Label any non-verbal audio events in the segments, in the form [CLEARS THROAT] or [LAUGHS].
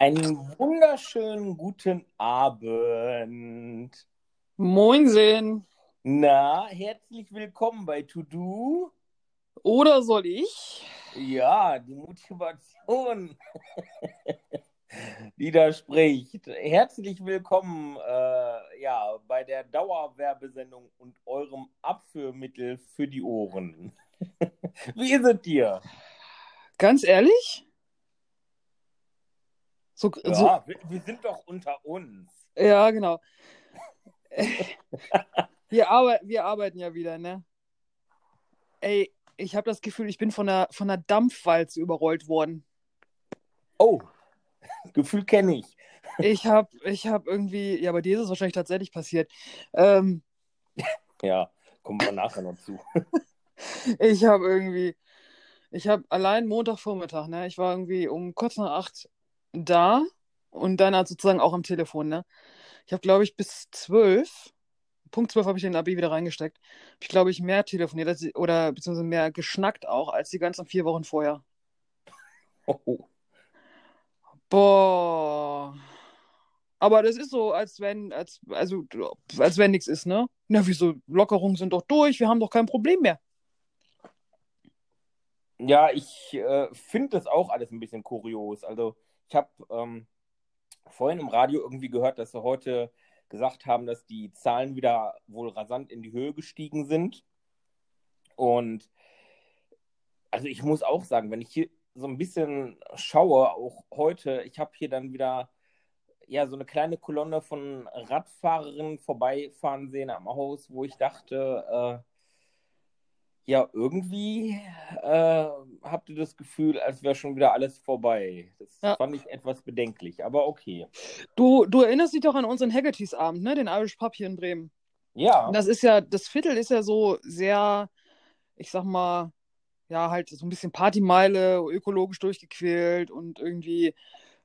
Einen wunderschönen guten Abend. Moinsen. Na, herzlich willkommen bei To Do. Oder soll ich? Ja, die Motivation, [LAUGHS] die da spricht. Herzlich willkommen äh, ja, bei der Dauerwerbesendung und eurem Abführmittel für die Ohren. [LAUGHS] Wie ist es dir? Ganz ehrlich? So, ja, so, wir, wir, sind doch unter uns. Ja, genau. [LAUGHS] wir, arbe wir arbeiten ja wieder, ne? Ey, ich habe das Gefühl, ich bin von einer, von einer Dampfwalze überrollt worden. Oh, Gefühl kenne ich. ich habe ich hab irgendwie, ja, bei dir ist es wahrscheinlich tatsächlich passiert. Ähm, ja, kommen wir nachher noch zu. [LAUGHS] ich habe irgendwie, ich habe allein Montagvormittag, ne, ich war irgendwie um kurz nach acht da und dann halt sozusagen auch am Telefon, ne? Ich habe, glaube ich, bis zwölf, Punkt zwölf habe ich den AB wieder reingesteckt, habe ich, glaube ich, mehr telefoniert als, oder beziehungsweise mehr geschnackt auch als die ganzen vier Wochen vorher. Oh. Boah. Aber das ist so, als wenn, als, also, als wenn nichts ist, ne? Na, wieso? Lockerungen sind doch durch, wir haben doch kein Problem mehr. Ja, ich äh, finde das auch alles ein bisschen kurios. Also, ich habe ähm, vorhin im Radio irgendwie gehört, dass sie heute gesagt haben, dass die Zahlen wieder wohl rasant in die Höhe gestiegen sind. Und also ich muss auch sagen, wenn ich hier so ein bisschen schaue, auch heute, ich habe hier dann wieder ja so eine kleine Kolonne von Radfahrerinnen vorbeifahren sehen am Haus, wo ich dachte, äh, ja, irgendwie äh, habt ihr das Gefühl, als wäre schon wieder alles vorbei. Das ja. fand ich etwas bedenklich, aber okay. Du, du erinnerst dich doch an unseren Haggertys-Abend, ne? Den Irish Pub hier in Bremen. Ja. Das ist ja, das Viertel ist ja so sehr, ich sag mal, ja, halt so ein bisschen Partymeile, ökologisch durchgequält und irgendwie,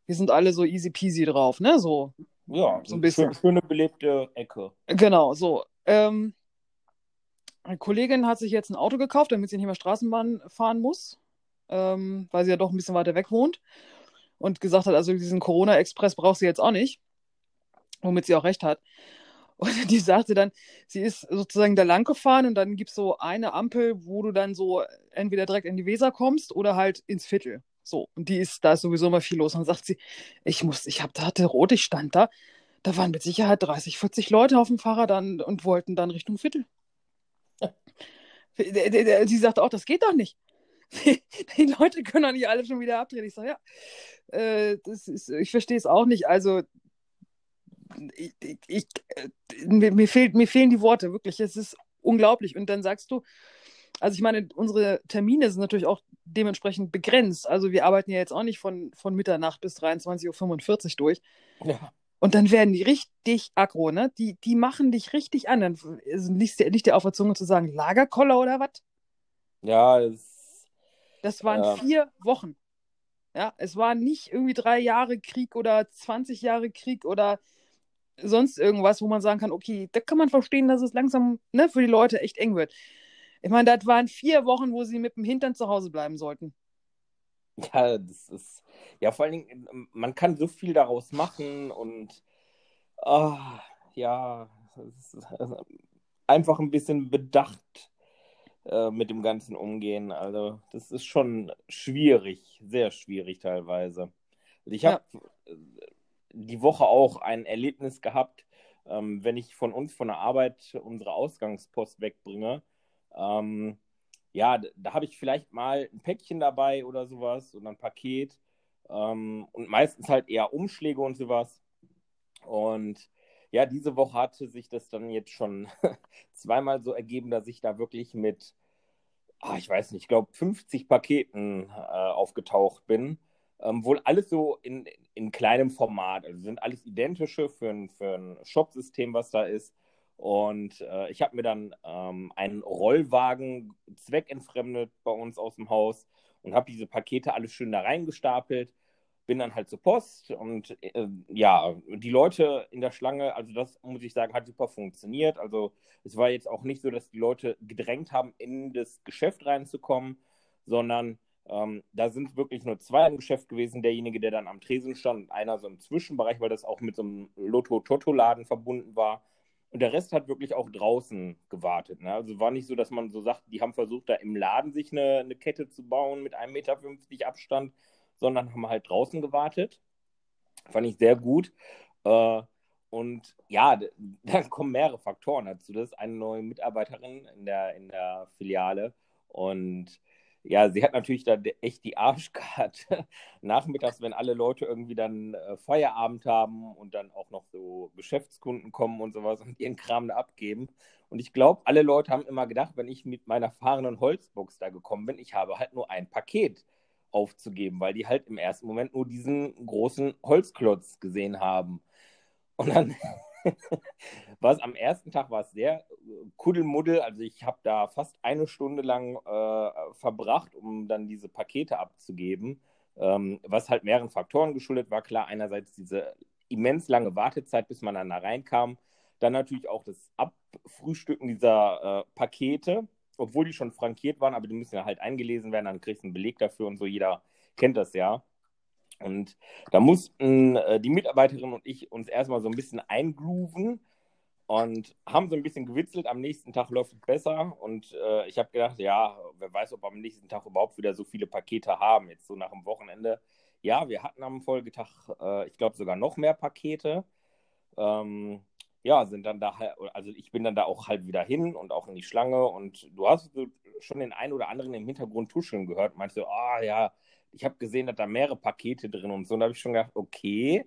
wir sind alle so easy peasy drauf, ne? So. Ja, so ein bisschen. Schöne belebte Ecke. Genau, so. Ähm, eine Kollegin hat sich jetzt ein Auto gekauft, damit sie nicht mehr Straßenbahn fahren muss, ähm, weil sie ja doch ein bisschen weiter weg wohnt. Und gesagt hat, also diesen Corona-Express braucht sie jetzt auch nicht. Womit sie auch recht hat. Und [LAUGHS] die sagte dann, sie ist sozusagen da lang gefahren und dann gibt es so eine Ampel, wo du dann so entweder direkt in die Weser kommst oder halt ins Viertel. So, und die ist, da ist sowieso immer viel los. Und dann sagt sie, ich muss, ich hab, da hatte rot, ich stand da, da waren mit Sicherheit 30, 40 Leute auf dem Fahrrad dann und wollten dann Richtung Viertel. Sie sagt auch, das geht doch nicht. [LAUGHS] Die Leute können doch nicht alle schon wieder abdrehen. Ich sage, ja, äh, das ist, ich verstehe es auch nicht. Also, ich, ich, äh, mir, mir, fehlt, mir fehlen die Worte, wirklich. Es ist unglaublich. Und dann sagst du, also ich meine, unsere Termine sind natürlich auch dementsprechend begrenzt. Also wir arbeiten ja jetzt auch nicht von, von Mitternacht bis 23.45 Uhr durch. Ja. Und dann werden die richtig aggro, ne? Die, die machen dich richtig an. Dann liegt dir, liegt dir auf der Zunge zu sagen, Lagerkoller oder was? Ja, es, Das waren ja. vier Wochen. Ja, es war nicht irgendwie drei Jahre Krieg oder 20 Jahre Krieg oder sonst irgendwas, wo man sagen kann, okay, da kann man verstehen, dass es langsam ne, für die Leute echt eng wird. Ich meine, das waren vier Wochen, wo sie mit dem Hintern zu Hause bleiben sollten. [LAUGHS] Ja, das ist, ja, vor allen Dingen, ähm, man kann so viel daraus machen und oh, ja, also einfach ein bisschen bedacht äh, mit dem Ganzen umgehen. Also, das ist schon schwierig, sehr schwierig teilweise. Ich habe ja. Äh, die Woche auch ein Erlebnis gehabt, ähm, wenn ich von uns von der Arbeit unsere Ausgangspost wegbringe. Ähm, ja, da habe ich vielleicht mal ein Päckchen dabei oder sowas oder ein Paket ähm, und meistens halt eher Umschläge und sowas. Und ja, diese Woche hatte sich das dann jetzt schon [LAUGHS] zweimal so ergeben, dass ich da wirklich mit, oh, ich weiß nicht, ich glaube 50 Paketen äh, aufgetaucht bin. Ähm, wohl alles so in, in kleinem Format. Also sind alles identische für für ein Shop-System, was da ist. Und äh, ich habe mir dann ähm, einen Rollwagen zweckentfremdet bei uns aus dem Haus und habe diese Pakete alles schön da reingestapelt. Bin dann halt zur Post und äh, ja, die Leute in der Schlange, also das muss ich sagen, hat super funktioniert. Also es war jetzt auch nicht so, dass die Leute gedrängt haben, in das Geschäft reinzukommen, sondern Ähm, da sind wirklich nur zwei im Geschäft gewesen, derjenige, der dann am Tresen stand und einer so im Zwischenbereich, weil das auch mit so einem Lotto-Toto-Laden verbunden war. Und der Rest hat wirklich auch draußen gewartet. Ne? Also war nicht so, dass man so sagt, die haben versucht, da im Laden sich eine, eine Kette zu bauen mit 1,50 Meter Abstand, sondern haben halt draußen gewartet. Fand ich sehr gut. Äh, und ja, [LAUGHS] dann kommen mehrere Faktoren dazu. Das ist eine neue Mitarbeiterin in der, in der Filiale. Und ja, sie hat natürlich da echt die Arschkarte. [LAUGHS] Nachmittags, wenn alle Leute irgendwie dann äh, Feierabend haben und dann auch noch so Geschäftskunden kommen und sowas und ihren Kram da abgeben. Und ich glaube, alle Leute haben immer gedacht, wenn ich mit meiner fahrenden Holzbox da gekommen bin, ich habe halt nur ein Paket aufzugeben, weil die halt im ersten Moment nur diesen großen Holzklotz gesehen haben. Und dann war es am ersten Tag war es sehr äh, kuddelmuddel. Also ich habe da fast eine Stunde lang äh, verbracht, um dann diese Pakete abzugeben, ähm, was halt mehreren Faktoren geschuldet war. Klar, einerseits diese immens lange Wartezeit, bis man dann da reinkam. Dann natürlich auch das Abfrühstücken dieser äh, Pakete, obwohl die schon frankiert waren, aber die müssen ja halt eingelesen werden, dann kriegst du einen Beleg dafür und so. Jeder kennt das ja. Und da mussten äh, die Mitarbeiterin und ich uns erstmal so ein bisschen eingrooven und haben so ein bisschen gewitzelt. Am nächsten Tag läuft es besser. Und äh, ich habe gedacht, ja, wer weiß, ob wir am nächsten Tag überhaupt wieder so viele Pakete haben, jetzt so nach dem Wochenende. Ja, wir hatten am Folgetag, äh, ich glaube, sogar noch mehr Pakete. Ähm, ja, sind dann da, also ich bin dann da auch halt wieder hin und auch in die Schlange. Und du hast schon den einen oder anderen im Hintergrund tuscheln gehört. Meinst du, ah oh, ja, ich habe gesehen, dass da mehrere Pakete drin und so. Und da habe ich schon gedacht, okay,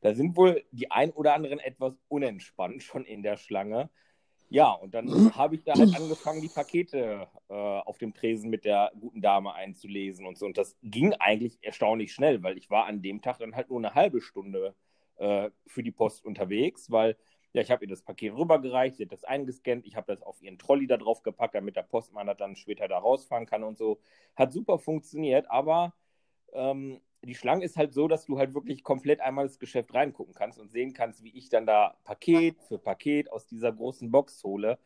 da sind wohl die ein oder anderen etwas unentspannt schon in der Schlange. Ja, und dann habe ich da halt angefangen, die Pakete äh, auf dem Tresen mit der guten Dame einzulesen und so. Und das ging eigentlich erstaunlich schnell, weil ich war an dem Tag dann halt nur eine halbe Stunde äh, für die Post unterwegs, weil ja, ich habe ihr das Paket rübergereicht, sie hat das eingescannt, ich habe das auf ihren Trolley da drauf gepackt, damit der Postmann das dann später da rausfahren kann und so. Hat super funktioniert, aber ähm, die Schlange ist halt so, dass du halt wirklich komplett einmal das Geschäft reingucken kannst und sehen kannst, wie ich dann da Paket für Paket aus dieser großen Box hole.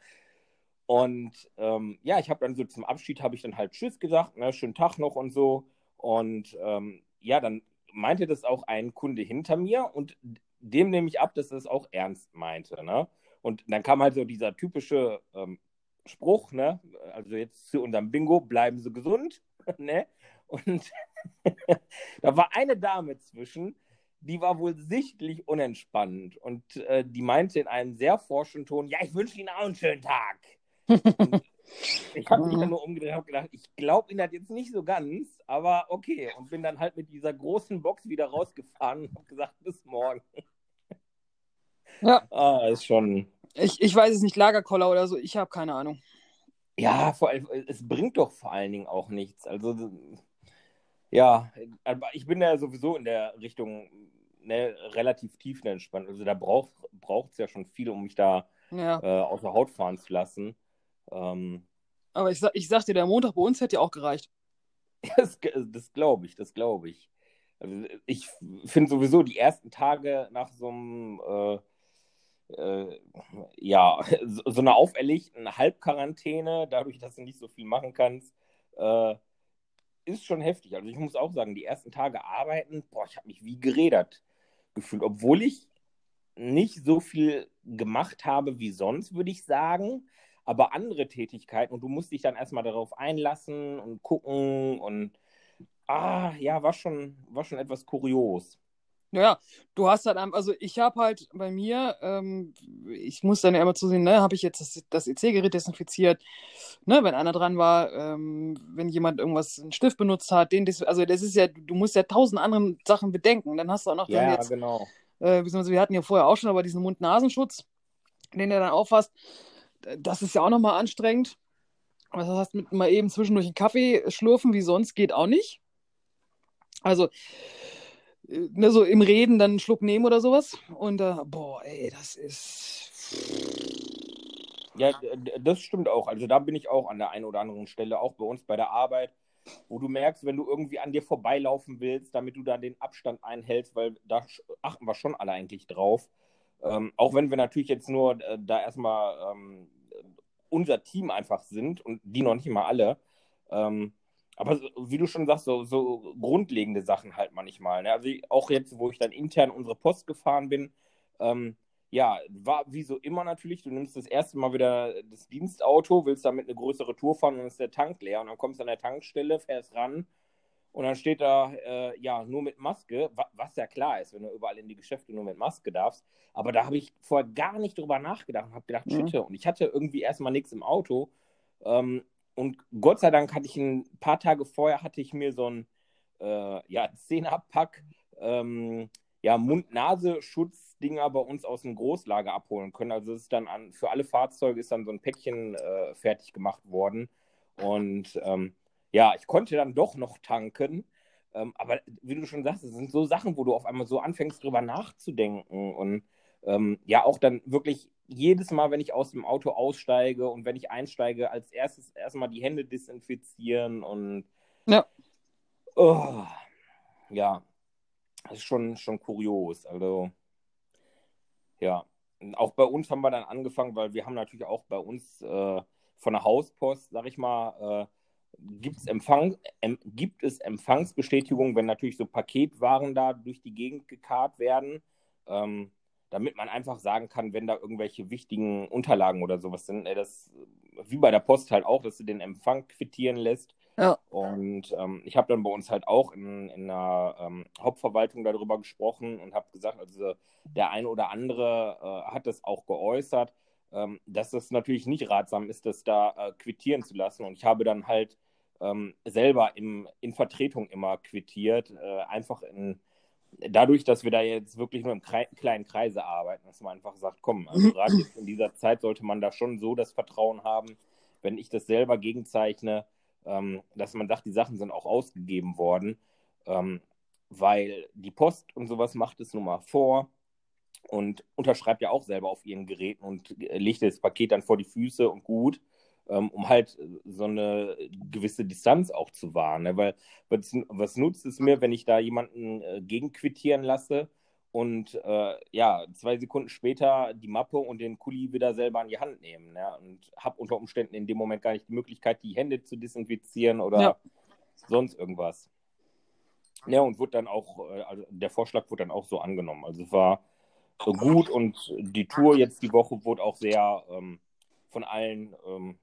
Und ähm, ja, ich habe dann so zum Abschied habe ich dann halt Tschüss gesagt, ne, schönen Tag noch und so. Und ähm, ja, dann meinte das auch ein Kunde hinter mir und dem nehme ich ab, dass er es auch ernst meinte. Ne? Und dann kam halt so dieser typische ähm, Spruch, ne? Also jetzt zu unserem Bingo, bleiben Sie gesund, [LAUGHS] ne? Und da war eine Dame zwischen, die war wohl sichtlich unentspannt und äh, die meinte in einem sehr forschen Ton, ja, ich wünsche Ihnen auch einen schönen Tag. [LAUGHS] ich habe mich dann nur umgedreht und gedacht, ich glaube Ihnen das jetzt nicht so ganz, aber okay. Und bin dann halt mit dieser großen Box wieder rausgefahren und habe gesagt, bis morgen. Ja. Ah, ist schon. Ich, ich weiß es nicht, Lagerkoller oder so, ich habe keine Ahnung. Ja, vor allem, es bringt doch vor allen Dingen auch nichts. Also ja, aber ich bin ja sowieso in der Richtung ne, relativ tiefenentspannt. Also da braucht es ja schon viel, um mich da ja. äh, aus der Haut fahren zu lassen. Ähm, aber ich, ich sag dir, der Montag bei uns hätte ja auch gereicht. [LAUGHS] das, das glaube ich, das glaube ich. Also ich finde sowieso die ersten Tage nach so einem, äh, äh, ja, [LAUGHS] so, so einer auferlegten Halbquarantäne, dadurch, dass du nicht so viel machen kannst, äh, ist schon heftig. Also ich muss auch sagen, die ersten Tage arbeiten, boah, ich habe mich wie gerädert gefühlt, obwohl ich nicht so viel gemacht habe wie sonst, würde ich sagen, aber andere Tätigkeiten und du musst dich dann erstmal darauf einlassen und gucken und ah, ja, war schon, war schon etwas kurios. Ja, du hast halt, also ich habe halt bei mir, ähm, ich muss dann ja immer zusehen, ne, habe ich jetzt das, das EC-Gerät desinfiziert, ne, wenn einer dran war, ähm, wenn jemand irgendwas, einen Stift benutzt hat, den, also das ist ja, du musst ja tausend andere Sachen bedenken, dann hast du auch noch ja, jetzt, genau. Äh, wir hatten ja vorher auch schon, aber diesen Mund-Nasenschutz, den du dann auffasst, das ist ja auch nochmal anstrengend. Das heißt, mit mal eben zwischendurch einen Kaffee schlurfen wie sonst geht auch nicht. Also, ne, so im Reden dann einen Schluck nehmen oder sowas. Und äh, boah, ey, das ist. Ja, das stimmt auch. Also da bin ich auch an der einen oder anderen Stelle, auch bei uns bei der Arbeit, wo du merkst, wenn du irgendwie an dir vorbeilaufen willst, damit du da den Abstand einhältst, weil da achten wir schon alle eigentlich drauf. Ähm, auch wenn wir natürlich jetzt nur äh, da erstmal ähm, unser Team einfach sind und die noch nicht mal alle. Ähm, aber wie du schon sagst, so, so grundlegende Sachen halt manchmal. Ne? Also auch jetzt, wo ich dann intern unsere Post gefahren bin, ähm, ja, war wie so immer natürlich, du nimmst das erste Mal wieder das Dienstauto, willst damit eine größere Tour fahren und dann ist der Tank leer und dann kommst du an der Tankstelle, fährst ran und dann steht da, äh, ja, nur mit Maske, was ja klar ist, wenn du überall in die Geschäfte nur mit Maske darfst. Aber da habe ich vorher gar nicht drüber nachgedacht und habe gedacht, mhm. Schütte. Und ich hatte irgendwie erstmal nichts im Auto. Ähm, und Gott sei Dank hatte ich ein paar Tage vorher, hatte ich mir so ein, äh, ja, Zehnerpack, ähm, ja, Mund-Nase-Schutzdinger bei uns aus dem Großlager abholen können. Also es ist dann an, für alle Fahrzeuge ist dann so ein Päckchen äh, fertig gemacht worden. Und ähm, ja, ich konnte dann doch noch tanken. Ähm, aber wie du schon sagst, es sind so Sachen, wo du auf einmal so anfängst, drüber nachzudenken. Und ähm, ja, auch dann wirklich jedes Mal, wenn ich aus dem Auto aussteige und wenn ich einsteige, als erstes erstmal die Hände desinfizieren und ja. Oh, ja, das ist schon, schon kurios. Also, ja. Auch bei uns haben wir dann angefangen, weil wir haben natürlich auch bei uns äh, von der Hauspost, sag ich mal, äh, gibt's Empfang, ähm, gibt es Empfangsbestätigungen, wenn natürlich so Paketwaren da durch die Gegend gekarrt werden, ähm, damit man einfach sagen kann, wenn da irgendwelche wichtigen Unterlagen oder sowas sind, äh, das wie bei der Post halt auch, dass du den Empfang quittieren lässt. Ja. Und ähm, ich habe dann bei uns halt auch in, in der ähm, Hauptverwaltung darüber gesprochen und habe gesagt, also der eine oder andere äh, hat das auch geäußert, ähm, dass das natürlich nicht ratsam ist, das da äh, quittieren zu lassen. Und ich habe dann halt ähm, selber im, in Vertretung immer quittiert, äh, einfach in, dadurch, dass wir da jetzt wirklich nur im Kre kleinen Kreise arbeiten, dass man einfach sagt, komm, also [CLEARS THROAT] gerade jetzt in dieser Zeit sollte man da schon so das Vertrauen haben, wenn ich das selber gegenzeichne, ähm, dass man sagt, die Sachen sind auch ausgegeben worden, ähm, weil die Post und sowas macht es nun mal vor und unterschreibt ja auch selber auf ihren Geräten und legt das Paket dann vor die Füße und gut, um halt so eine gewisse Distanz auch zu wahren. Ne? Weil was, was, nutzt es mir, wenn ich da jemanden äh, gegenquittieren lasse und äh, ja, zwei Sekunden später die Mappe und den Kuli wieder selber in die Hand nehmen ne? und habe unter Umständen in dem Moment gar nicht die Möglichkeit, die Hände zu desinfizieren oder ja. sonst irgendwas. Ja, und wurde dann auch, äh, also der Vorschlag wurde dann auch so angenommen. Also es war gut und die Tour jetzt die Woche wurde auch sehr ähm, von allen ähm,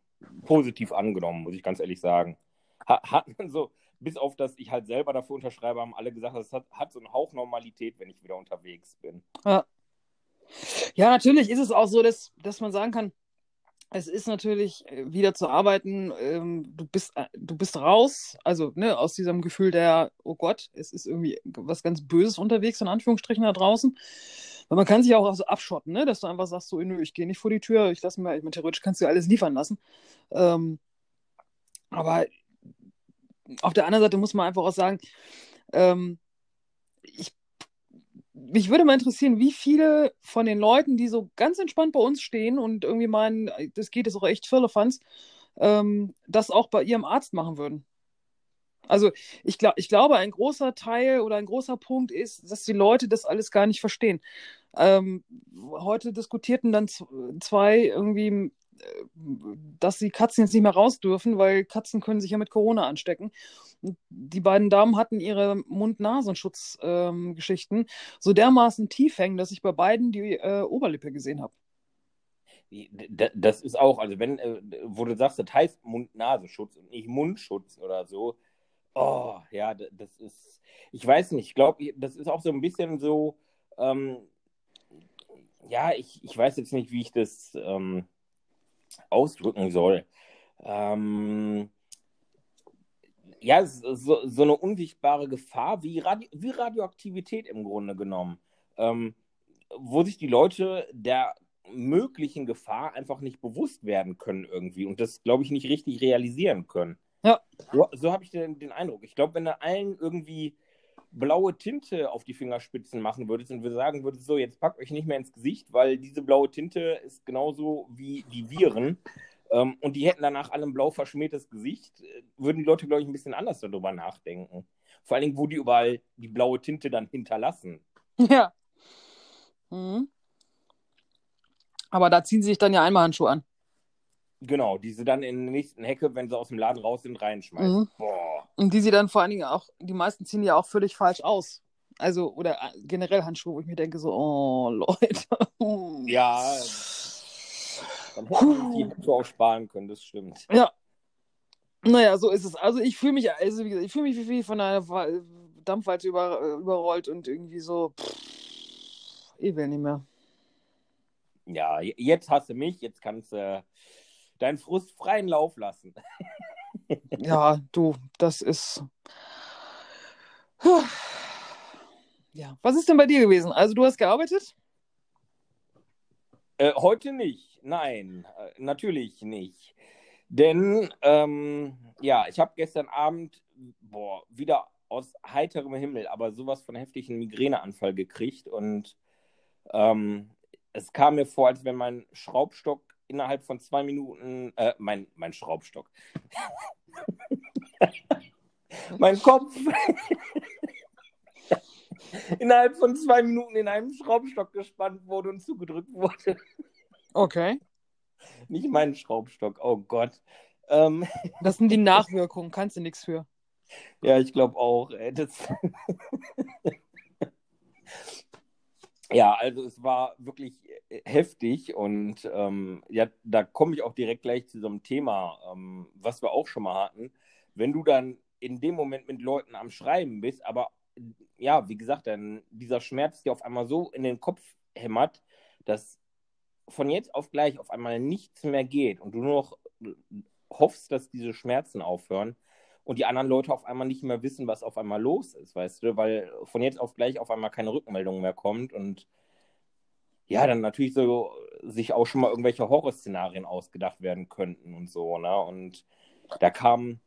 positiv angenommen, muss ich ganz ehrlich sagen. Hat man [LAUGHS] so, bis auf das ich halt selber dafür unterschreibe, haben alle gesagt, es hat, hat so einen Hauch Normalität, wenn ich wieder unterwegs bin. Ja. Ja, natürlich ist es auch so, dass, dass man sagen kann, es ist natürlich äh, wieder zu arbeiten, ähm, du, bist, äh, du bist raus, also ne, aus diesem Gefühl der, oh Gott, es ist irgendwie was ganz Böses unterwegs, in Anführungsstrichen da draußen. Weil man kann sich auch so abschotten, ne? dass du einfach sagst, so, nö, ich gehe nicht vor die Tür, ich lasse mir, ich meine, theoretisch kannst du ja alles liefern lassen. Ähm, aber auf der anderen Seite muss man einfach auch sagen, ähm, ich, mich würde mal interessieren, wie viele von den Leuten, die so ganz entspannt bei uns stehen und irgendwie meinen, das geht jetzt auch echt Firlefanz, ähm, das auch bei ihrem Arzt machen würden. Also ich, glaub, ich glaube, ein großer Teil oder ein großer Punkt ist, dass die Leute das alles gar nicht verstehen. Ähm, heute diskutierten dann zwei irgendwie, äh, dass die Katzen jetzt nicht mehr raus dürfen, weil Katzen können sich ja mit Corona anstecken. Die beiden Damen hatten ihre Mund-Nasenschutz-Geschichten ähm, so dermaßen tief hängen, dass ich bei beiden die äh, Oberlippe gesehen habe. Das ist auch, also wenn, äh, wo du sagst, das heißt Mund-Nasenschutz und nicht Mundschutz oder so, Oh, ja, das ist, ich weiß nicht, ich glaube, das ist auch so ein bisschen so, ähm, ja, ich, ich weiß jetzt nicht, wie ich das ähm, ausdrücken soll. Ähm, ja, so, so eine unsichtbare Gefahr wie, Radio, wie Radioaktivität im Grunde genommen, ähm, wo sich die Leute der möglichen Gefahr einfach nicht bewusst werden können irgendwie und das, glaube ich, nicht richtig realisieren können. Ja. So, so habe ich den, den Eindruck. Ich glaube, wenn du allen irgendwie blaue Tinte auf die Fingerspitzen machen würdest und wir sagen würdest, so, jetzt packt euch nicht mehr ins Gesicht, weil diese blaue Tinte ist genauso wie die Viren ähm, und die hätten danach alle ein blau verschmiertes Gesicht, äh, würden die Leute, glaube ich, ein bisschen anders darüber nachdenken. Vor allen Dingen, wo die überall die blaue Tinte dann hinterlassen. Ja. Mhm. Aber da ziehen sie sich dann ja Einmalhandschuhe an. Genau, die sie dann in der nächsten Hecke, wenn sie aus dem Laden raus sind, reinschmeißen. Mhm. Boah. Und die sie dann vor allen Dingen auch, die meisten ziehen ja auch völlig falsch aus. Also, oder äh, generell Handschuhe, wo ich mir denke, so, oh, [LAUGHS] Leute. Ja, dann hätten die Handschuhe auch sparen können, das stimmt. Ja. Naja, so ist es. Also ich fühle mich, also wie gesagt, ich fühle mich wie, von einer Wa- Dampfwalze über, äh, überrollt und irgendwie so, pff, ich will nicht mehr. Ja, jetzt hast du mich, jetzt kannst du deinen Frust freien Lauf lassen. [LAUGHS] Ja, du, das ist. Ja, was ist denn bei dir gewesen? Also du hast gearbeitet? Äh, heute nicht, nein, äh, natürlich nicht. Denn, ähm, ja, ich habe gestern Abend, boah, wieder aus heiterem Himmel, aber sowas von heftigen Migräneanfall gekriegt und ähm, es kam mir vor, als wenn mein Schraubstock innerhalb von zwei Minuten, äh, mein, mein Schraubstock, [LAUGHS] mein Kopf [LAUGHS] innerhalb von zwei Minuten in einem Schraubstock gespannt wurde und zugedrückt wurde. Okay. Nicht mein Schraubstock, oh Gott. Ähm, Das sind die Nachwirkungen, kannst du nichts für. ja, ich glaube auch. Ey, das... [LAUGHS] ja, also es war wirklich äh, heftig und ähm, ja, da komme ich auch direkt gleich zu so einem Thema, ähm, was wir auch schon mal hatten. Wenn du dann in dem Moment mit Leuten am Schreiben bist, aber ja, wie gesagt, dann dieser Schmerz dir auf einmal so in den Kopf hämmert, dass von jetzt auf gleich auf einmal nichts mehr geht und du nur noch hoffst, dass diese Schmerzen aufhören und die anderen Leute auf einmal nicht mehr wissen, was auf einmal los ist, weißt du, weil von jetzt auf gleich auf einmal keine Rückmeldung mehr kommt und ja, dann natürlich so sich auch schon mal irgendwelche Horrorszenarien ausgedacht werden könnten und so, ne? Und da kam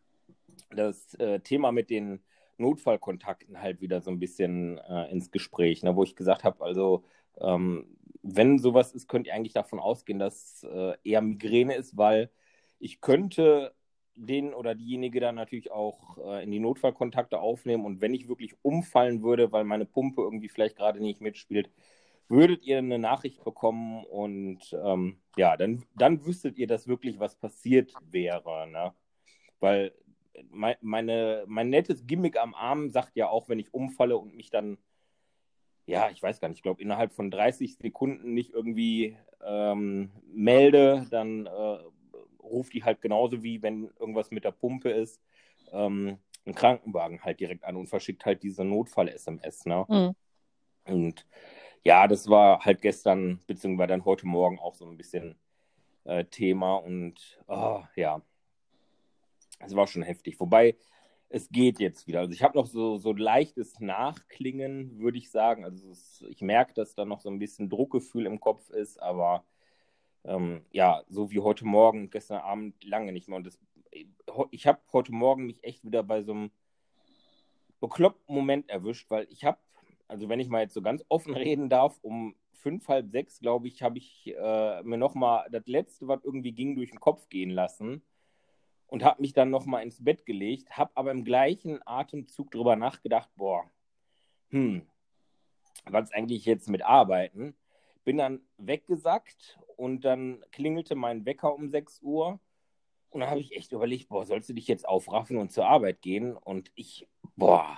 das äh, Thema mit den Notfallkontakten halt wieder so ein bisschen äh, ins Gespräch, ne? wo ich gesagt habe, also ähm, wenn sowas ist, könnt ihr eigentlich davon ausgehen, dass äh, eher Migräne ist, weil ich könnte den oder diejenige dann natürlich auch äh, in die Notfallkontakte aufnehmen und wenn ich wirklich umfallen würde, weil meine Pumpe irgendwie vielleicht gerade nicht mitspielt, würdet ihr eine Nachricht bekommen und ähm, ja, dann, dann wüsstet ihr, dass wirklich was passiert wäre, ne? Weil mein, meine, mein nettes Gimmick am Arm sagt ja auch, wenn ich umfalle und mich dann, ja, ich weiß gar nicht, ich glaube, innerhalb von 30 Sekunden nicht irgendwie ähm, melde, dann äh, ruft die halt genauso wie wenn irgendwas mit der Pumpe ist, ähm, einen Krankenwagen halt direkt an und verschickt halt diese Notfall-SMS, ne? Mhm. Und ja, das war halt gestern, beziehungsweise dann heute Morgen auch so ein bisschen äh, Thema und oh, ja, es war schon heftig. Wobei, es geht jetzt wieder. Also ich habe noch so, so leichtes Nachklingen, würde ich sagen. Also es, ich merke, dass da noch so ein bisschen Druckgefühl im Kopf ist, aber ähm, ja, so wie heute Morgen gestern Abend lange nicht mehr. Und das, ich habe heute Morgen mich echt wieder bei so einem bekloppten Moment erwischt, weil ich habe, also wenn ich mal jetzt so ganz offen [LAUGHS] reden darf, um fünf, halb sechs, glaube ich, habe ich äh, mir nochmal das Letzte, was irgendwie ging, durch den Kopf gehen lassen und habe mich dann nochmal ins Bett gelegt, habe aber im gleichen Atemzug drüber nachgedacht, boah, hm, was eigentlich jetzt mit Arbeiten? Bin dann weggesackt und dann klingelte mein Wecker um 6 Uhr und dann habe ich echt überlegt, boah, sollst du dich jetzt aufraffen und zur Arbeit gehen? Und ich, boah,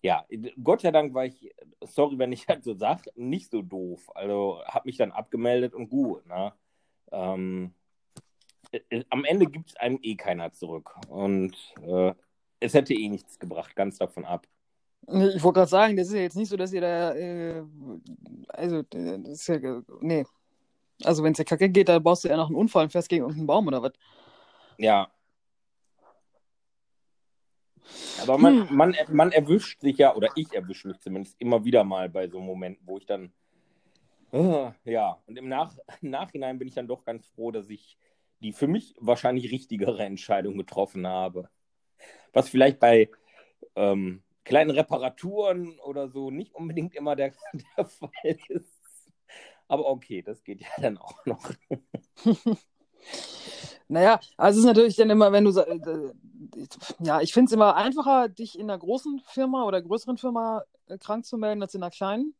ja, Gott sei Dank war ich, sorry, wenn ich [LAUGHS] halt so sage, nicht so doof. Also habe mich dann abgemeldet und gut, ne? Ähm, äh, am Ende gibt es einem eh keiner zurück. Und äh, es hätte eh nichts gebracht, ganz davon ab. Ich wollte gerade sagen, das ist ja jetzt nicht so, dass ihr da, äh, also, das ist ja, nee. Also, wenn es ja kacke geht, dann baust du ja noch einen Unfall und fährst gegen irgendeinen Baum oder was. Ja. Aber man, man, man erwischt sich ja, oder ich erwische mich zumindest immer wieder mal bei so Momenten, wo ich dann, äh, ja, und im Nach Nachhinein bin ich dann doch ganz froh, dass ich die für mich wahrscheinlich richtigere Entscheidung getroffen habe. Was vielleicht bei ähm, kleinen Reparaturen oder so nicht unbedingt immer der, [LAUGHS] der Fall ist. Aber okay, das geht ja dann auch noch. [LAUGHS] Naja, also es ist natürlich dann immer, wenn du, äh, ja, ich finde es immer einfacher, dich in einer großen Firma oder größeren Firma äh, krank zu melden, als in einer kleinen.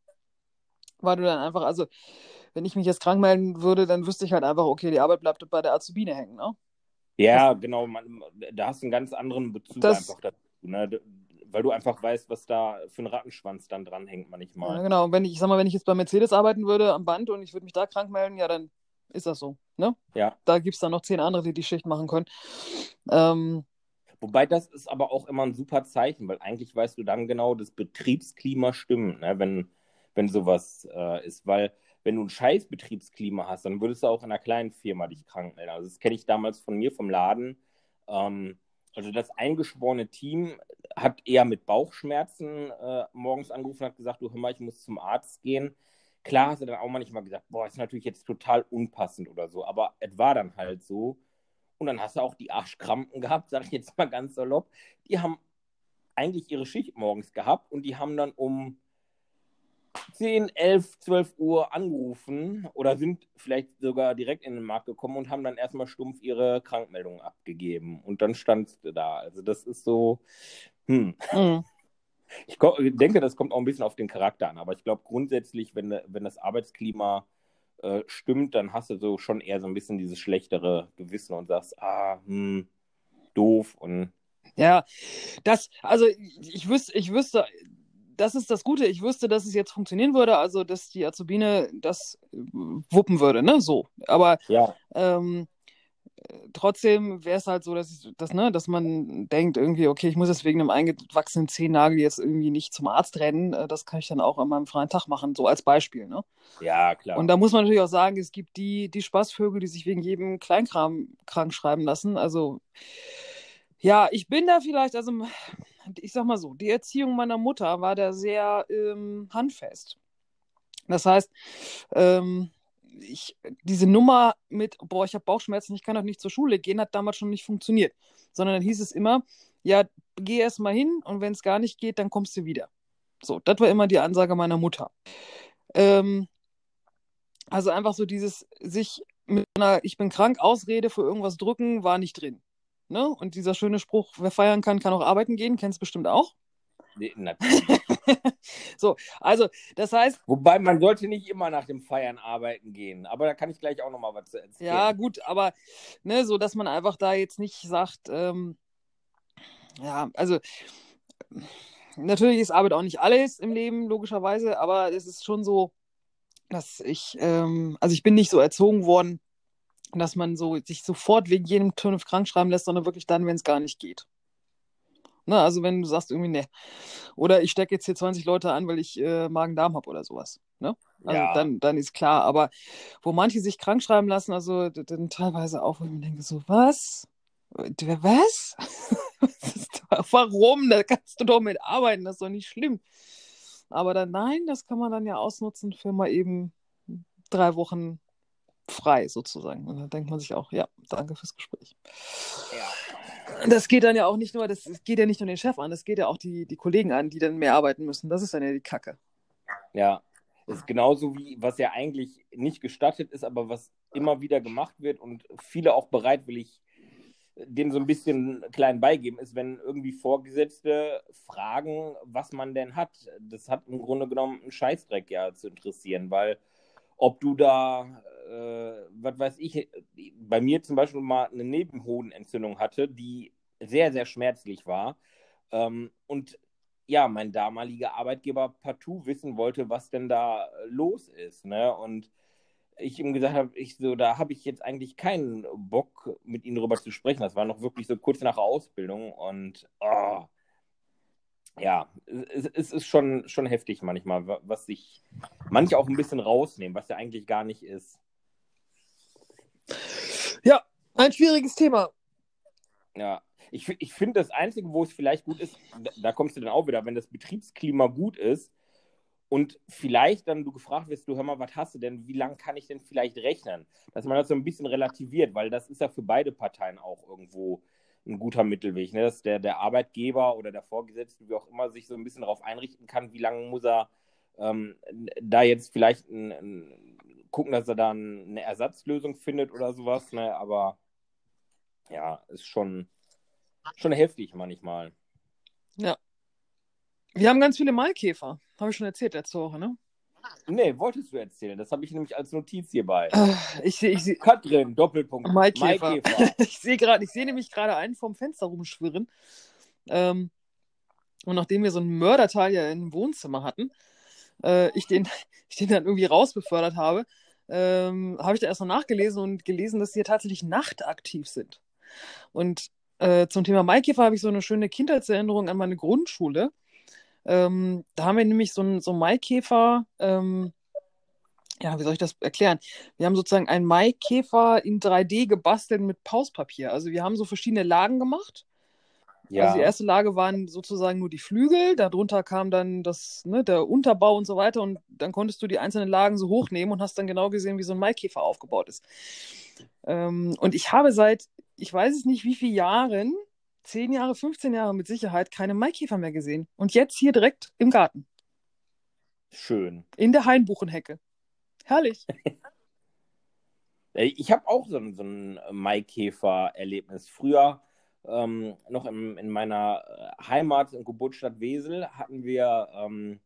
Weil du dann einfach, also wenn ich mich jetzt krank melden würde, dann wüsste ich halt einfach, okay, die Arbeit bleibt bei der Azubine hängen, ne? Ja, genau. Man, da hast du einen ganz anderen Bezug Das- einfach dazu, ne? Weil du einfach weißt, was da für ein Rattenschwanz dann dranhängt Ja, manchmal. genau. Und wenn ich, ich sag mal, wenn ich jetzt bei Mercedes arbeiten würde am Band und ich würde mich da krank melden, ja, dann ist das so, ne? Ja. Da gibt es dann noch zehn andere, die die Schicht machen können. Ähm, Wobei das ist aber auch immer ein super Zeichen, weil eigentlich weißt du dann genau, das Betriebsklima stimmt, ne? wenn, wenn sowas äh, ist. Weil wenn du ein scheiß Betriebsklima hast, dann würdest du auch in einer kleinen Firma dich krank melden. Also das kenne ich damals von mir vom Laden. Ähm, also das eingeschworene Team hat eher mit Bauchschmerzen äh, morgens angerufen und hat gesagt, du hör mal, ich muss zum Arzt gehen. Klar hast du dann auch manchmal gesagt, boah, ist natürlich jetzt total unpassend oder so, aber es war dann halt so. Und dann hast du auch die Arschkrampen gehabt, sag ich jetzt mal ganz salopp. Die haben eigentlich ihre Schicht morgens gehabt und die haben dann um 10, 11, 12 Uhr angerufen oder sind vielleicht sogar direkt in den Markt gekommen und haben dann erstmal stumpf ihre Krankmeldung abgegeben. Und dann standst du da. Also das ist so, hm. mh. Ich denke, das kommt auch ein bisschen auf den Charakter an, aber ich glaube grundsätzlich, wenn, wenn das Arbeitsklima äh, stimmt, dann hast du so schon eher so ein bisschen dieses schlechtere Gewissen und sagst, ah, hm, doof und Ja, das, also ich wüsste, ich wüsste, das ist das Gute, ich wüsste, dass es jetzt funktionieren würde, also dass die Azubine das äh, wuppen würde, ne? So. Aber ja, ähm, äh, trotzdem wäre es halt so, dass, ich, dass, ne, dass man denkt irgendwie, okay, ich muss jetzt wegen einem eingewachsenen Zehennagel jetzt irgendwie nicht zum Arzt rennen. Äh, Das kann ich dann auch an meinem freien Tag machen, so als Beispiel, ne? ja, klar. Und da muss man natürlich auch sagen, es gibt die, die Spaßvögel, die sich wegen jedem Kleinkram krank schreiben lassen. Also, ja, ich bin da vielleicht, also, ich sag mal so, die Erziehung meiner Mutter war da sehr ähm, handfest. Das heißt, ähm, ich, diese Nummer mit, boah, ich habe Bauchschmerzen, ich kann doch nicht zur Schule gehen, hat damals schon nicht funktioniert. Sondern dann hieß es immer, ja, geh erst mal hin und wenn es gar nicht geht, dann kommst du wieder. So, das war immer die Ansage meiner Mutter. Ähm, also einfach so dieses sich mit einer Ich bin krank Ausrede für irgendwas drücken war nicht drin. Ne? Und dieser schöne Spruch, wer feiern kann, kann auch arbeiten gehen, kennst du bestimmt auch. Nee, natürlich. [LAUGHS] so, also das heißt, Wobei man sollte nicht immer nach dem Feiern arbeiten gehen, aber da kann ich gleich auch nochmal was zu erzählen. ja gut, aber ne, so dass man einfach da jetzt nicht sagt, ähm, ja, also natürlich ist Arbeit auch nicht alles im Leben, logischerweise, aber es ist schon so, dass ich, ähm, also ich bin nicht so erzogen worden, dass man so sich sofort wegen jedem Turnif krank schreiben lässt, sondern wirklich dann, wenn es gar nicht geht. Ne, also wenn du sagst irgendwie, ne. Oder ich stecke jetzt hier 20 Leute an, weil ich äh, Magen-Darm habe oder sowas. Ne? Also Ja. dann, dann ist klar. Aber wo manche sich krank schreiben lassen, also dann teilweise auch, wo ich mir denke, so, was? Was? [LAUGHS] Was da- Warum? Da kannst du doch mit arbeiten, das ist doch nicht schlimm. Aber dann, nein, das kann man dann ja ausnutzen für mal eben drei Wochen frei sozusagen. Und dann denkt man sich auch, ja, danke fürs Gespräch. Ja. Das geht dann ja auch nicht nur, das geht ja nicht nur den Chef an, das geht ja auch die, die Kollegen an, die dann mehr arbeiten müssen. Das ist dann ja die Kacke. Ja, das ist genauso wie, was ja eigentlich nicht gestattet ist, aber was immer wieder gemacht wird und viele auch bereitwillig denen so ein bisschen klein beigeben, ist, wenn irgendwie Vorgesetzte fragen, was man denn hat. Das hat im Grunde genommen einen Scheißdreck ja zu interessieren, weil ob du da, äh, was weiß ich, bei mir zum Beispiel mal eine Nebenhodenentzündung hatte, die sehr, sehr schmerzlich war. Ähm, und ja, mein damaliger Arbeitgeber partout wissen wollte, was denn da los ist. Ne? Und ich ihm gesagt habe, ich so, da habe ich jetzt eigentlich keinen Bock, mit ihnen darüber zu sprechen. Das war noch wirklich so kurz nach der Ausbildung und oh, ja, es, ist schon, schon heftig manchmal, wa- was sich manche auch ein bisschen rausnehmen, was ja eigentlich gar nicht ist. Ja, ein schwieriges Thema. Ja, ich, ich finde das Einzige, wo es vielleicht gut ist, da, da kommst du dann auch wieder, wenn das Betriebsklima gut ist und vielleicht dann du gefragt wirst, du hör mal, was hast du denn, wie lange kann ich denn vielleicht rechnen? Dass man das so ein bisschen relativiert, weil das ist ja für beide Parteien auch irgendwo ein guter Mittelweg, ne? dass der, der Arbeitgeber oder der Vorgesetzte, wie auch immer, sich so ein bisschen darauf einrichten kann, wie lange muss er ähm, da jetzt vielleicht ein, ein, gucken, dass er da eine Ersatzlösung findet oder sowas, ne? aber ja, ist schon, schon heftig manchmal. Wir haben ganz viele Maikäfer. Habe ich schon erzählt letzte Woche, ne? Nee, wolltest du erzählen. Das habe ich nämlich als Notiz hierbei. Äh, Ich sehe ich seh, Katrin, Doppelpunkt. Maikäfer. Maikäfer. [LAUGHS] ich sehe gerade, ich sehe nämlich gerade einen vom Fenster rumschwirren. Ähm, und nachdem wir so einen Mörderteil ja im Wohnzimmer hatten, äh, ich, den, [LAUGHS] ich den dann irgendwie rausbefördert habe, ähm, habe ich da erst noch nachgelesen und gelesen, dass sie ja tatsächlich nachtaktiv sind. Und äh, zum Thema Maikäfer habe ich so eine schöne Kindheitserinnerung an meine Grundschule. Ähm, da haben wir nämlich so einen so Maikäfer, ähm, ja, wie soll ich das erklären? Wir haben sozusagen einen Maikäfer in 3D gebastelt mit Pauspapier. Also wir haben so verschiedene Lagen gemacht. Ja. Also die erste Lage waren sozusagen nur die Flügel, darunter kam dann das, ne, der Unterbau und so weiter und dann konntest du die einzelnen Lagen so hochnehmen und hast dann genau gesehen, wie so ein Maikäfer aufgebaut ist. Ähm, und ich habe seit, ich weiß es nicht wie viele Jahren, 10 Jahre, 15 Jahre mit Sicherheit, keine Maikäfer mehr gesehen. Und jetzt hier direkt im Garten, Schön. in der Hainbuchenhecke. Herrlich. [LAUGHS] Ich habe auch so ein, so ein Maikäfer-Erlebnis. Früher, ähm, noch im, in meiner äh, Heimat und Geburtsstadt Wesel, hatten wir ähm,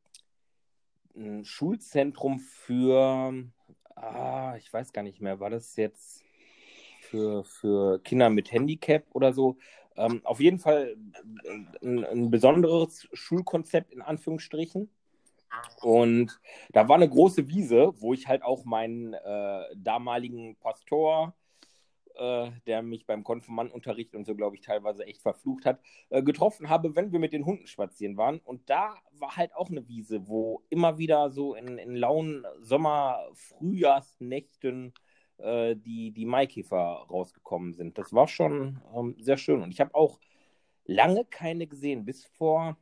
ein Schulzentrum für, ah, ich weiß gar nicht mehr, war das jetzt für, für Kinder mit Handicap oder so? Ähm, auf jeden Fall ein, ein besonderes Schulkonzept in Anführungsstrichen. Und da war eine große Wiese, wo ich halt auch meinen äh, damaligen Pastor, äh, der mich beim Konfirmandenunterricht und so, glaube ich, teilweise echt verflucht hat, äh, getroffen habe, wenn wir mit den Hunden spazieren waren. Und da war halt auch eine Wiese, wo immer wieder so in, in lauen Sommer-, Frühjahrsnächten äh, die, die Maikäfer rausgekommen sind. Das war schon ähm, sehr schön. Und ich habe auch lange keine gesehen, bis vor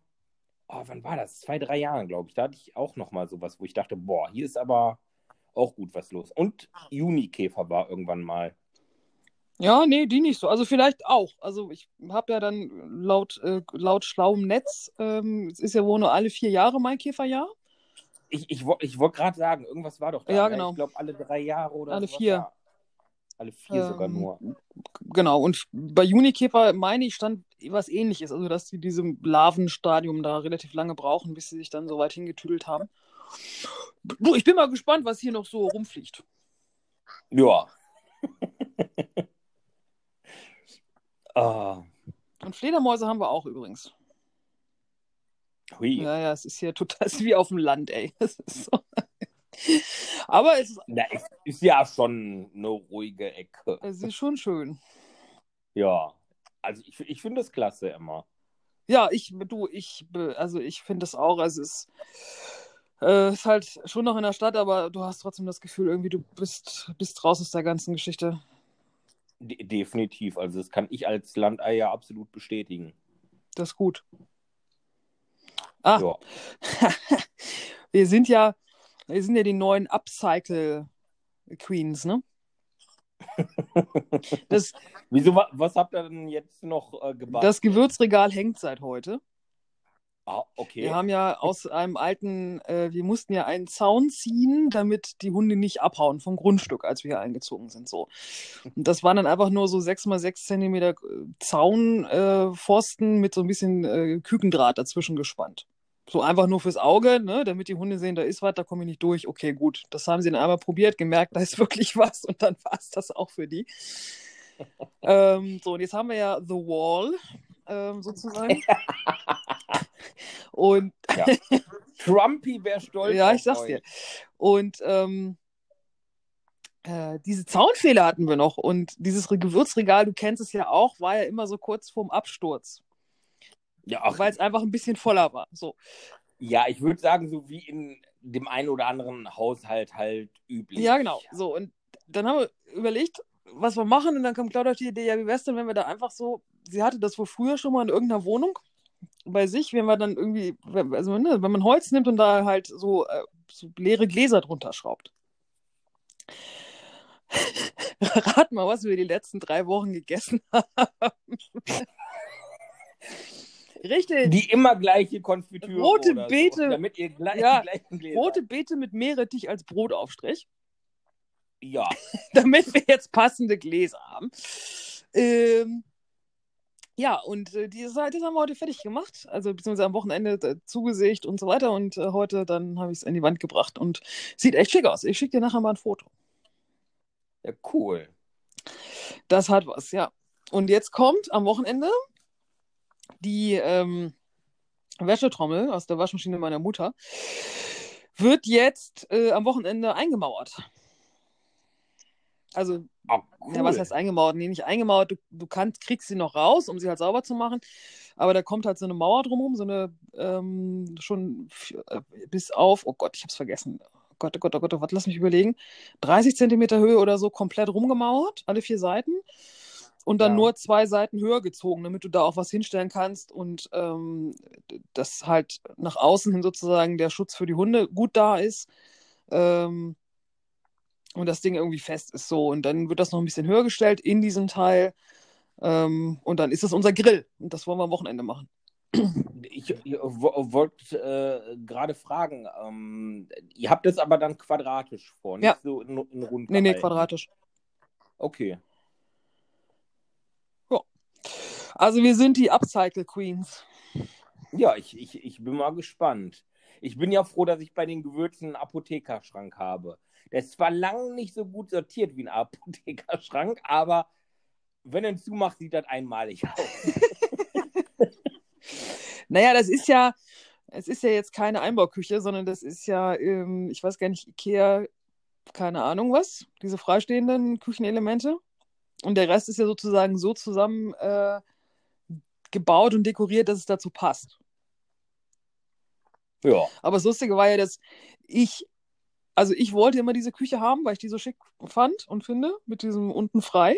oh, wann war das? Zwei, drei Jahren, glaube ich. Da hatte ich auch noch mal sowas, wo ich dachte, boah, hier ist aber auch gut was los. Und Junikäfer war irgendwann mal. Ja, nee, die nicht so. Also vielleicht auch. Also ich habe ja dann laut, äh, laut schlauem Netz, ähm, es ist ja wohl nur alle vier Jahre Maikäferjahr. Ich, ich, ich wollte gerade sagen, irgendwas war doch da. Ja, ne? genau. Ich glaube, alle drei Jahre oder Alle vier. war- Alle vier sogar Ähm, nur. Genau, und bei Junikäfer meine ich stand was ähnliches, also dass die diesem Larvenstadium da relativ lange brauchen, bis sie sich dann so weit hingetüdelt haben. Du, ich bin mal gespannt, was hier noch so rumfliegt. Ja. [LAUGHS] ah, Und Fledermäuse haben wir auch übrigens. Hui. Ja, ja, es ist hier [LAUGHS] total ist wie auf dem Land, ey. [LAUGHS] So. Aber es ist, Na, es ist ja schon eine ruhige Ecke. es ist schon schön. Ja. Also ich, ich finde es klasse immer. Ja, ich, du, ich, also ich finde es auch, also es ist, äh, ist halt schon noch in der Stadt, aber du hast trotzdem das Gefühl, irgendwie du bist, bist raus aus der ganzen Geschichte. De definitiv. Also das kann ich als Landei ja absolut bestätigen. Das ist gut. Ah, Ja. [LAUGHS] wir sind ja, wir sind ja die neuen Upcycle Queens, ne? [LAUGHS] Das, Wieso, wa- was habt ihr denn jetzt noch äh, gebastelt? das Gewürzregal hängt seit heute. Ah, okay. Wir haben ja aus einem alten, äh, wir mussten ja einen Zaun ziehen, damit die Hunde nicht abhauen vom Grundstück, als wir hier eingezogen sind. So. Und das waren dann einfach nur so sechs mal sechs Zentimeter Zaunpfosten äh, Pfosten mit so ein bisschen äh, Kükendraht dazwischen gespannt. So einfach nur fürs Auge, ne, damit die Hunde sehen, da ist was, da komme ich nicht durch. Okay, gut. Das haben sie dann einmal probiert, gemerkt, [LAUGHS] da ist wirklich was und dann war es das auch für die. [LAUGHS] ähm, so, und jetzt haben wir ja The Wall ähm, sozusagen. [LAUGHS] und Trumpy [LAUGHS] wäre stolz. Ja, ich sag's euch. dir. Und ähm, äh, diese Zaunfehler hatten wir noch. Und dieses Re- Gewürzregal, du kennst es ja auch, war ja immer so kurz vorm Absturz, Ja, weil es einfach ein bisschen voller war. So. ja, ich würde sagen, so wie in dem einen oder anderen Haushalt halt üblich. Ja, genau. So, und dann haben wir überlegt, was wir machen. Und dann kam Claudia auf die Idee, ja, wie wär's denn, wenn wir da einfach so, sie hatte das wohl früher schon mal in irgendeiner Wohnung bei sich, wenn wir dann irgendwie, also ne, wenn man Holz nimmt und da halt so, äh, so leere Gläser drunter schraubt. [LAUGHS] Rat mal, was wir die letzten drei Wochen gegessen [LAUGHS] haben. Richtig. Die immer gleiche Konfitüre. Rote Beete. So, damit ihr gleich, Ja, die gleichen Gläser. Rote Beete mit Meerrettich als Brotaufstrich. Ja. [LAUGHS] damit wir jetzt passende Gläser haben. Ähm, Ja, und äh, die Seite haben wir heute fertig gemacht, also beziehungsweise am Wochenende äh, zugesägt und so weiter. Und äh, heute dann habe ich es in die Wand gebracht und sieht echt schick aus. Ich schicke dir nachher mal ein Foto. Ja, cool. Das hat was, ja. Und jetzt kommt am Wochenende die ähm, Wäschetrommel aus der Waschmaschine meiner Mutter. Wird jetzt äh, am Wochenende eingemauert. Also, Ah, cool. ja, was heißt eingemauert? Nee, nicht eingemauert. Du, du kannst, kriegst sie noch raus, um sie halt sauber zu machen. Aber da kommt halt so eine Mauer drumherum, so eine ähm, schon äh, bis auf, oh Gott, ich hab's vergessen. Oh Gott, oh Gott, oh Gott, oh Gott, lass mich überlegen. 30 Zentimeter Höhe oder so komplett rumgemauert, alle vier Seiten. Und dann Ja. nur zwei Seiten höher gezogen, damit du da auch was hinstellen kannst und ähm, dass halt nach außen hin sozusagen der Schutz für die Hunde gut da ist. Ähm, und das Ding irgendwie fest ist so. Und dann wird das noch ein bisschen höher gestellt in diesem Teil. Ähm, und dann ist das unser Grill. Und das wollen wir am Wochenende machen. Ich, ich wo- wollte äh, gerade fragen, ähm, ihr habt es aber dann quadratisch vor, nicht Ja. so in, in rund Nee, nee, quadratisch. Okay. Also wir sind die Upcycle Queens. Ja, ich, ich, ich bin mal gespannt. Ich bin ja froh, dass ich bei den Gewürzen einen Apothekerschrank habe. Der ist zwar lang nicht so gut sortiert wie ein Apothekerschrank, aber wenn er ihn zumacht, sieht das einmalig aus. [LAUGHS] Naja, das ist ja, es ist ja jetzt keine Einbauküche, sondern das ist ja, ähm, ich weiß gar nicht, Ikea, keine Ahnung was, diese freistehenden Küchenelemente. Und der Rest ist ja sozusagen so zusammen äh, gebaut und dekoriert, dass es dazu passt. Ja. Aber das Lustige war ja, dass ich, also ich wollte immer diese Küche haben, weil ich die so schick fand und finde, mit diesem unten frei,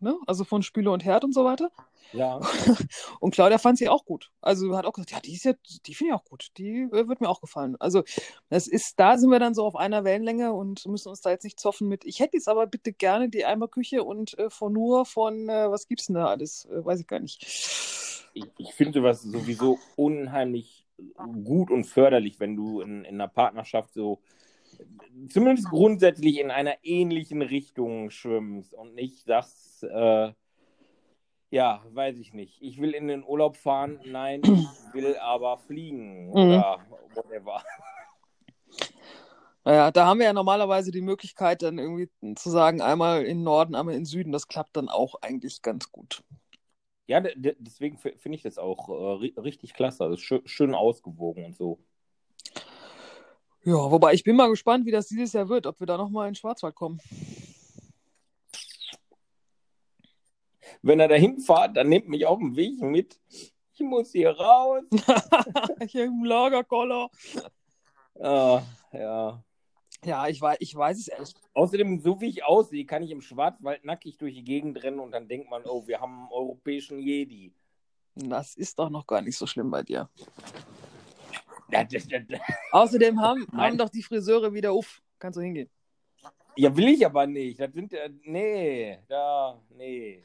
ne? also von Spüle und Herd und so weiter. Ja. [LAUGHS] Und Claudia fand sie auch gut. Also hat auch gesagt, ja, die ist ja, die finde ich auch gut. Die äh, wird mir auch gefallen. Also das ist, da sind wir dann so auf einer Wellenlänge und müssen uns da jetzt nicht zoffen mit. Ich hätte jetzt aber bitte gerne die Eimerküche und äh, von nur von, äh, was gibt's denn da alles? Äh, weiß ich gar nicht. Ich, ich finde sowas sowieso unheimlich gut und förderlich, wenn du in, in einer Partnerschaft so zumindest grundsätzlich in einer ähnlichen Richtung schwimmst und nicht sagst, äh, ja, weiß ich nicht. Ich will in den Urlaub fahren, nein, ich [CLEARS THROAT] will aber fliegen oder whatever. Naja, da haben wir ja normalerweise die Möglichkeit, dann irgendwie zu sagen, einmal in Norden, einmal in Süden. Das klappt dann auch eigentlich ganz gut. Ja, deswegen finde ich das auch äh, ri- richtig klasse. Also schön, schön ausgewogen und so. Ja, wobei ich bin mal gespannt, wie das dieses Jahr wird, ob wir da nochmal in den Schwarzwald kommen. Wenn er dahin fahrt, dann nimmt mich auf dem Weg mit. Ich muss hier raus. [LAUGHS] Hier im Lagerkoller. Ah, ja. Ja, ich weiß, ich weiß es ehrlich. Außerdem, so wie ich aussehe, kann ich im Schwarzwald nackig durch die Gegend rennen und dann denkt man, oh, wir haben einen europäischen Jedi. Das ist doch noch gar nicht so schlimm bei dir. Ja, das, das, das. Außerdem haben, [LAUGHS] haben doch die Friseure wieder uff. Kannst du hingehen. ja, will ich aber nicht. Das sind, äh, nee, da, nee.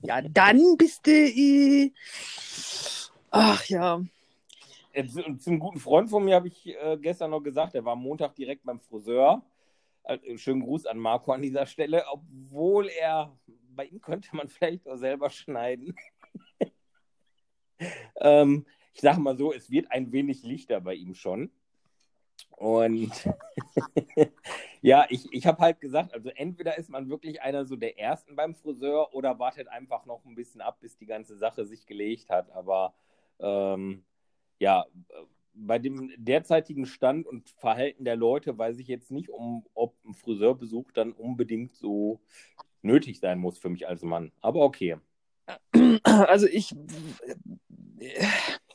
Ja, dann bist du. Äh... Ach ja. Äh, zu- Zum guten Freund von mir habe ich äh, gestern noch gesagt, der war Montag direkt beim Friseur. Äh, schönen Gruß an Marco an dieser Stelle, obwohl er, bei ihm könnte man [LAUGHS] vielleicht auch selber schneiden. [LAUGHS] ähm, ich sage mal so, es wird ein wenig lichter bei ihm schon. Und [LAUGHS] ja, ich, ich habe halt gesagt, also entweder ist man wirklich einer so der Ersten beim Friseur oder wartet einfach noch ein bisschen ab, bis die ganze Sache sich gelegt hat. Aber ähm, ja, bei dem derzeitigen Stand und Verhalten der Leute weiß ich jetzt nicht, um, ob ein Friseurbesuch dann unbedingt so nötig sein muss für mich als Mann. Aber okay. Also ich.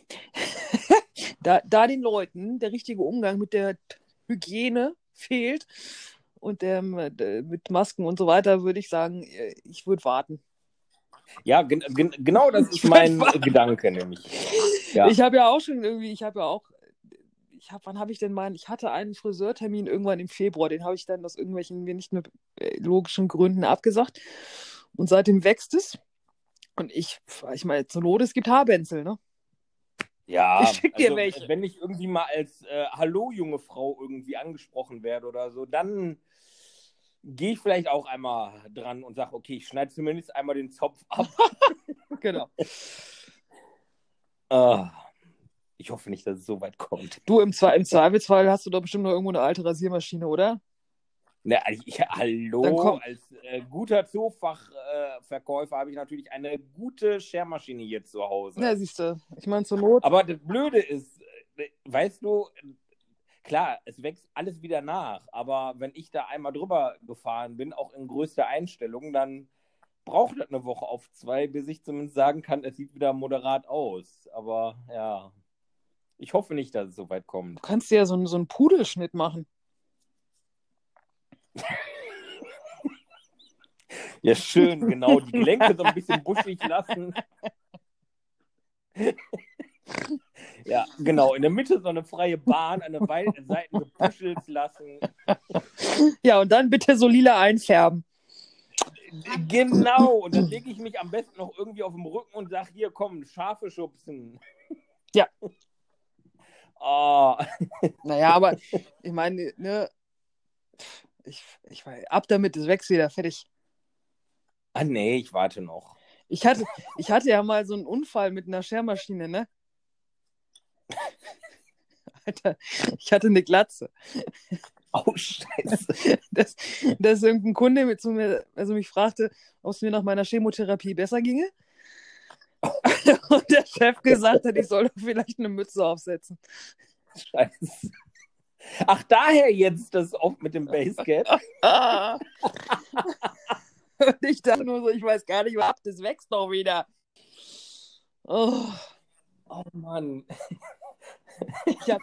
[LAUGHS] da, da den Leuten der richtige Umgang mit der Hygiene fehlt und dem, äh, mit Masken und so weiter, würde ich sagen, äh, ich würde warten. Ja, gen gen genau das ist mein [LAUGHS] Gedanke nämlich. Ja. Ich habe ja auch schon irgendwie, ich habe ja auch, ich habe, wann habe ich denn meinen, ich hatte einen Friseurtermin irgendwann im Februar, den habe ich dann aus irgendwelchen mir nicht mehr äh, logischen Gründen abgesagt. Und seitdem wächst es. Und ich, ich meine, zur Not, es gibt Haarbänzel, ne? Ja, [LAUGHS] Ich schick dir also, welche. wenn ich irgendwie mal als äh, Hallo junge Frau irgendwie angesprochen werde oder so, dann gehe ich vielleicht auch einmal dran und sage, okay, ich schneide zumindest einmal den Zopf ab. [LAUGHS] [LAUGHS] genau. Ah, ich hoffe nicht, dass es so weit kommt. Du, im, Zwe im Zweifelsfall hast du doch bestimmt noch irgendwo eine alte Rasiermaschine, oder? Na, ich, hallo, als äh, guter Zoofachverkäufer äh, habe ich natürlich eine gute Schermaschine hier zu Hause. Ja, siehst du. Ich meine, zur Not. Aber das Blöde ist, äh, weißt du, klar, es wächst alles wieder nach, aber wenn ich da einmal drüber gefahren bin, auch in größter Einstellung, dann braucht das eine Woche auf zwei, bis ich zumindest sagen kann, es sieht wieder moderat aus. Aber ja, ich hoffe nicht, dass es so weit kommt. Du kannst dir ja so, so einen Pudelschnitt machen. Ja, schön, genau. Die Gelenke so ein bisschen [LAUGHS] buschig lassen. Ja, genau. In der Mitte so eine freie Bahn, an den beiden Seiten gepuschelt lassen. Ja, und dann bitte so lila einfärben. Genau. Und dann lege ich mich am besten noch irgendwie auf dem Rücken und sage, hier, komm, Schafe schubsen. Ja. Oh, Naja, aber ich meine, ne, ich, ich weiß, ab damit, das wächst wieder, fertig. ah, nee, ich warte noch. Ich hatte, ich hatte ja mal so einen Unfall mit einer Schermaschine, ne? Alter, ich hatte eine Glatze. Oh, scheiße. Dass, dass irgendein Kunde mit zu mir, also mich fragte, ob es mir nach meiner Chemotherapie besser ginge. Und der Chef gesagt hat, ich soll doch vielleicht eine Mütze aufsetzen. Scheiße. Ach, daher jetzt das oft mit dem Basecap. [LAUGHS] Und ich dachte nur so, ich weiß gar nicht, was das wächst doch wieder. Oh, Oh Mann. [LAUGHS] hab,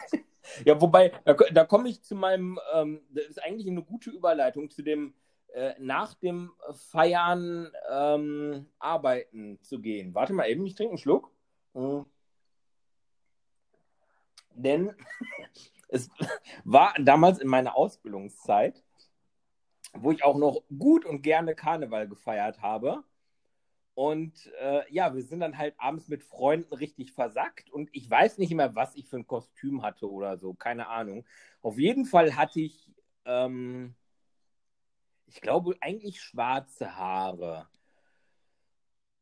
Ja, wobei, da, da komme ich zu meinem, ähm, das ist eigentlich eine gute Überleitung zu dem äh, nach dem Feiern ähm, arbeiten zu gehen. Warte mal eben, ich trinke einen Schluck. Mhm. Denn es war damals in meiner Ausbildungszeit, wo ich auch noch gut und gerne Karneval gefeiert habe. Und äh, ja, wir sind dann halt abends mit Freunden richtig versackt und ich weiß nicht mehr, was ich für ein Kostüm hatte oder so, keine Ahnung. Auf jeden Fall hatte ich, ähm, ich glaube, eigentlich schwarze Haare.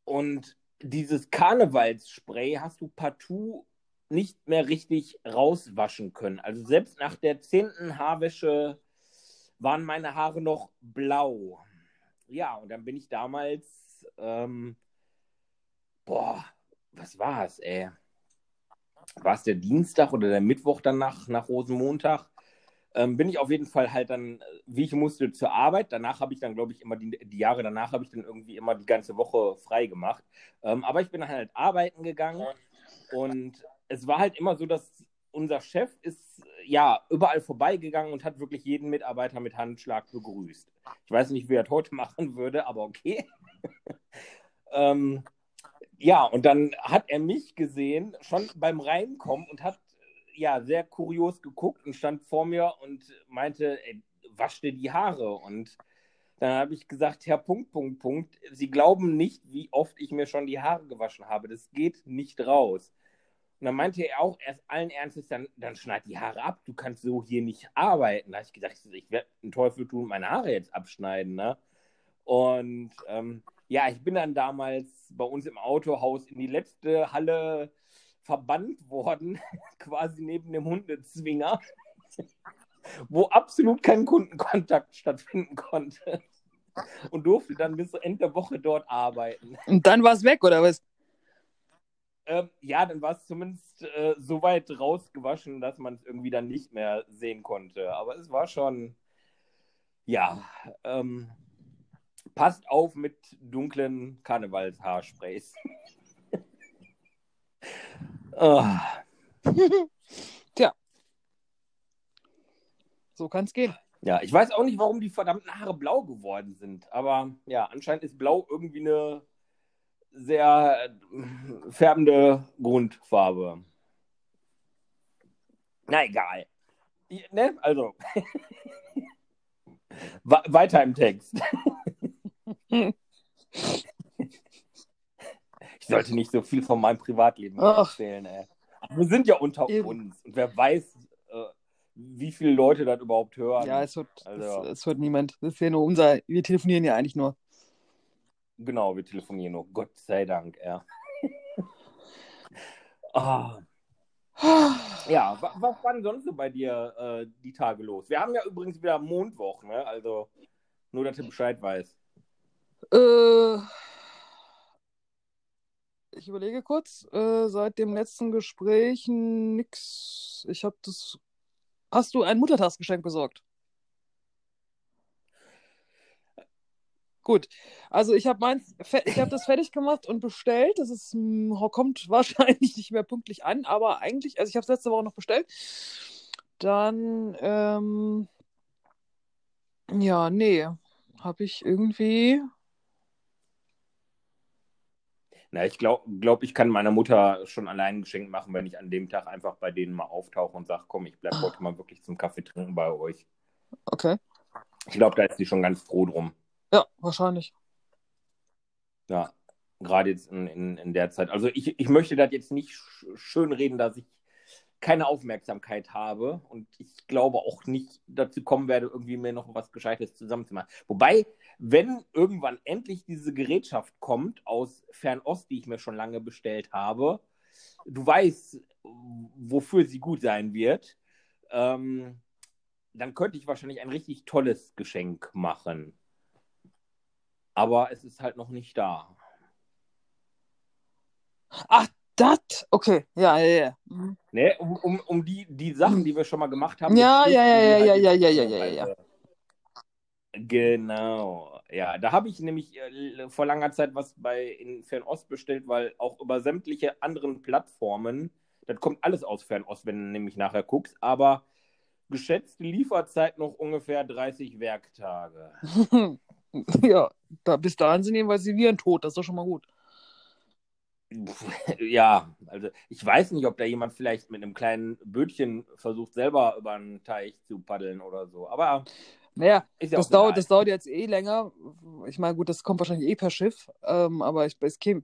Und dieses Karnevalsspray hast du partout nicht mehr richtig rauswaschen können. Also selbst nach der zehnten Haarwäsche waren meine Haare noch blau. Ja, und dann bin ich damals, ähm, boah, was war es, ey? War es der Dienstag oder der Mittwoch danach, nach Rosenmontag? Ähm, bin ich auf jeden Fall halt dann, äh, wie ich musste, zur Arbeit. Danach habe ich dann, glaube ich, immer die, die Jahre danach habe ich dann irgendwie immer die ganze Woche frei gemacht. Ähm, aber ich bin dann halt arbeiten gegangen und es war halt immer so, dass unser Chef ist ja überall vorbeigegangen und hat wirklich jeden Mitarbeiter mit Handschlag begrüßt. Ich weiß nicht, wie er das heute [LAUGHS] machen würde, aber okay. [LAUGHS] ähm, ja, und dann hat er mich gesehen, schon beim Reinkommen und hat ja sehr kurios geguckt und stand vor mir und meinte, ey, wasch dir die Haare. Und dann habe ich gesagt, Herr Punkt, Punkt, Punkt, Sie glauben nicht, wie oft ich mir schon die Haare gewaschen habe. Das geht nicht raus. Und dann meinte er auch erst allen Ernstes, dann, dann schneid die Haare ab, du kannst so hier nicht arbeiten. Da habe ich gedacht, ich werde einen Teufel tun meine Haare jetzt abschneiden. Ne? Und ähm, ja, ich bin dann damals bei uns im Autohaus in die letzte Halle verbannt worden, [LAUGHS] quasi neben dem Hundezwinger, [LAUGHS] wo absolut kein Kundenkontakt stattfinden konnte. Und durfte dann bis Ende der Woche dort arbeiten. Und dann war es weg, oder was? Ähm, ja, dann war es zumindest äh, so weit rausgewaschen, dass man es irgendwie dann nicht mehr sehen konnte. Aber es war schon, ja, ähm, passt auf mit dunklen Karnevalshaarsprays. [LAUGHS] Ah, [LAUGHS] Tja. So kann es gehen. ja, ich weiß auch nicht, warum die verdammten Haare blau geworden sind. Aber ja, anscheinend ist blau irgendwie eine sehr äh, färbende Grundfarbe. Na egal. Ne? Also. [LAUGHS] Weiter im Text. [LAUGHS] Ich sollte nicht so viel von meinem Privatleben Ach. erzählen, ey. Wir sind ja unter Eben. uns und wer weiß, äh, wie viele Leute das überhaupt hören. Ja, es hört, Also- es, es hört niemand. Das ist ja nur unser, wir telefonieren ja eigentlich nur. Genau, wir telefonieren nur. Gott sei Dank, ja. [LAUGHS] ah. Ja, wa- was war denn sonst so bei dir äh, die Tage los? Wir haben ja übrigens wieder Mondwoch, ne? Also nur, dass du Bescheid weißt. Äh, ich überlege kurz. Äh, seit dem letzten Gespräch nix. Ich habe das. Hast du ein Muttertagsgeschenk besorgt? Gut. Also ich habe meins, ich habe das fertig gemacht und bestellt. Das ist, hm, kommt [LAUGHS] wahrscheinlich nicht mehr pünktlich an, aber eigentlich, also ich habe es letzte Woche noch bestellt. Dann, ähm, ja, nee, habe ich irgendwie. Na, ich glaube, glaub, ich kann meiner Mutter schon allein ein Geschenk machen, wenn ich an dem Tag einfach bei denen mal auftauche und sage, komm, ich bleibe [GASPS] heute mal wirklich zum Kaffee trinken bei euch. Okay. Ich glaube, da ist sie schon ganz froh drum. Ja, wahrscheinlich. Ja, gerade jetzt in, in, in der Zeit. Also ich, ich möchte das jetzt nicht sch schön reden, dass ich keine Aufmerksamkeit habe und ich glaube auch nicht dazu kommen werde, irgendwie mir noch was Gescheites zusammenzumachen. Wobei, wenn irgendwann endlich diese Gerätschaft kommt aus Fernost, die ich mir schon lange bestellt habe, du weißt, wofür sie gut sein wird, ähm, dann könnte ich wahrscheinlich ein richtig tolles Geschenk machen. Aber es ist halt noch nicht da. Ach, das? Okay, ja, ja, ja. Mhm. Ne, um, um, um die, die Sachen, die wir schon mal gemacht haben. Ja, ja, ja, ja, halt ja, jetzt ja, ja, noch ja, ja, ja. halt, äh, Genau. Ja, da habe ich nämlich äh, vor langer Zeit was bei in Fernost bestellt, weil auch über sämtliche anderen Plattformen, das kommt alles aus Fernost, wenn du nämlich nachher guckst, aber geschätzte Lieferzeit noch ungefähr 30 Werktage. [LAUGHS] [LAUGHS] ja, da, bis dahin sind jedenfalls die Viren tot, das ist doch schon mal gut. [LAUGHS] Ja, also ich weiß nicht, ob da jemand vielleicht mit einem kleinen Bötchen versucht, selber über einen Teich zu paddeln oder so. Aber Naja, ja das dauert, das dauert jetzt eh länger. Ich meine, gut, das kommt wahrscheinlich eh per Schiff, ähm, aber ich, es käme,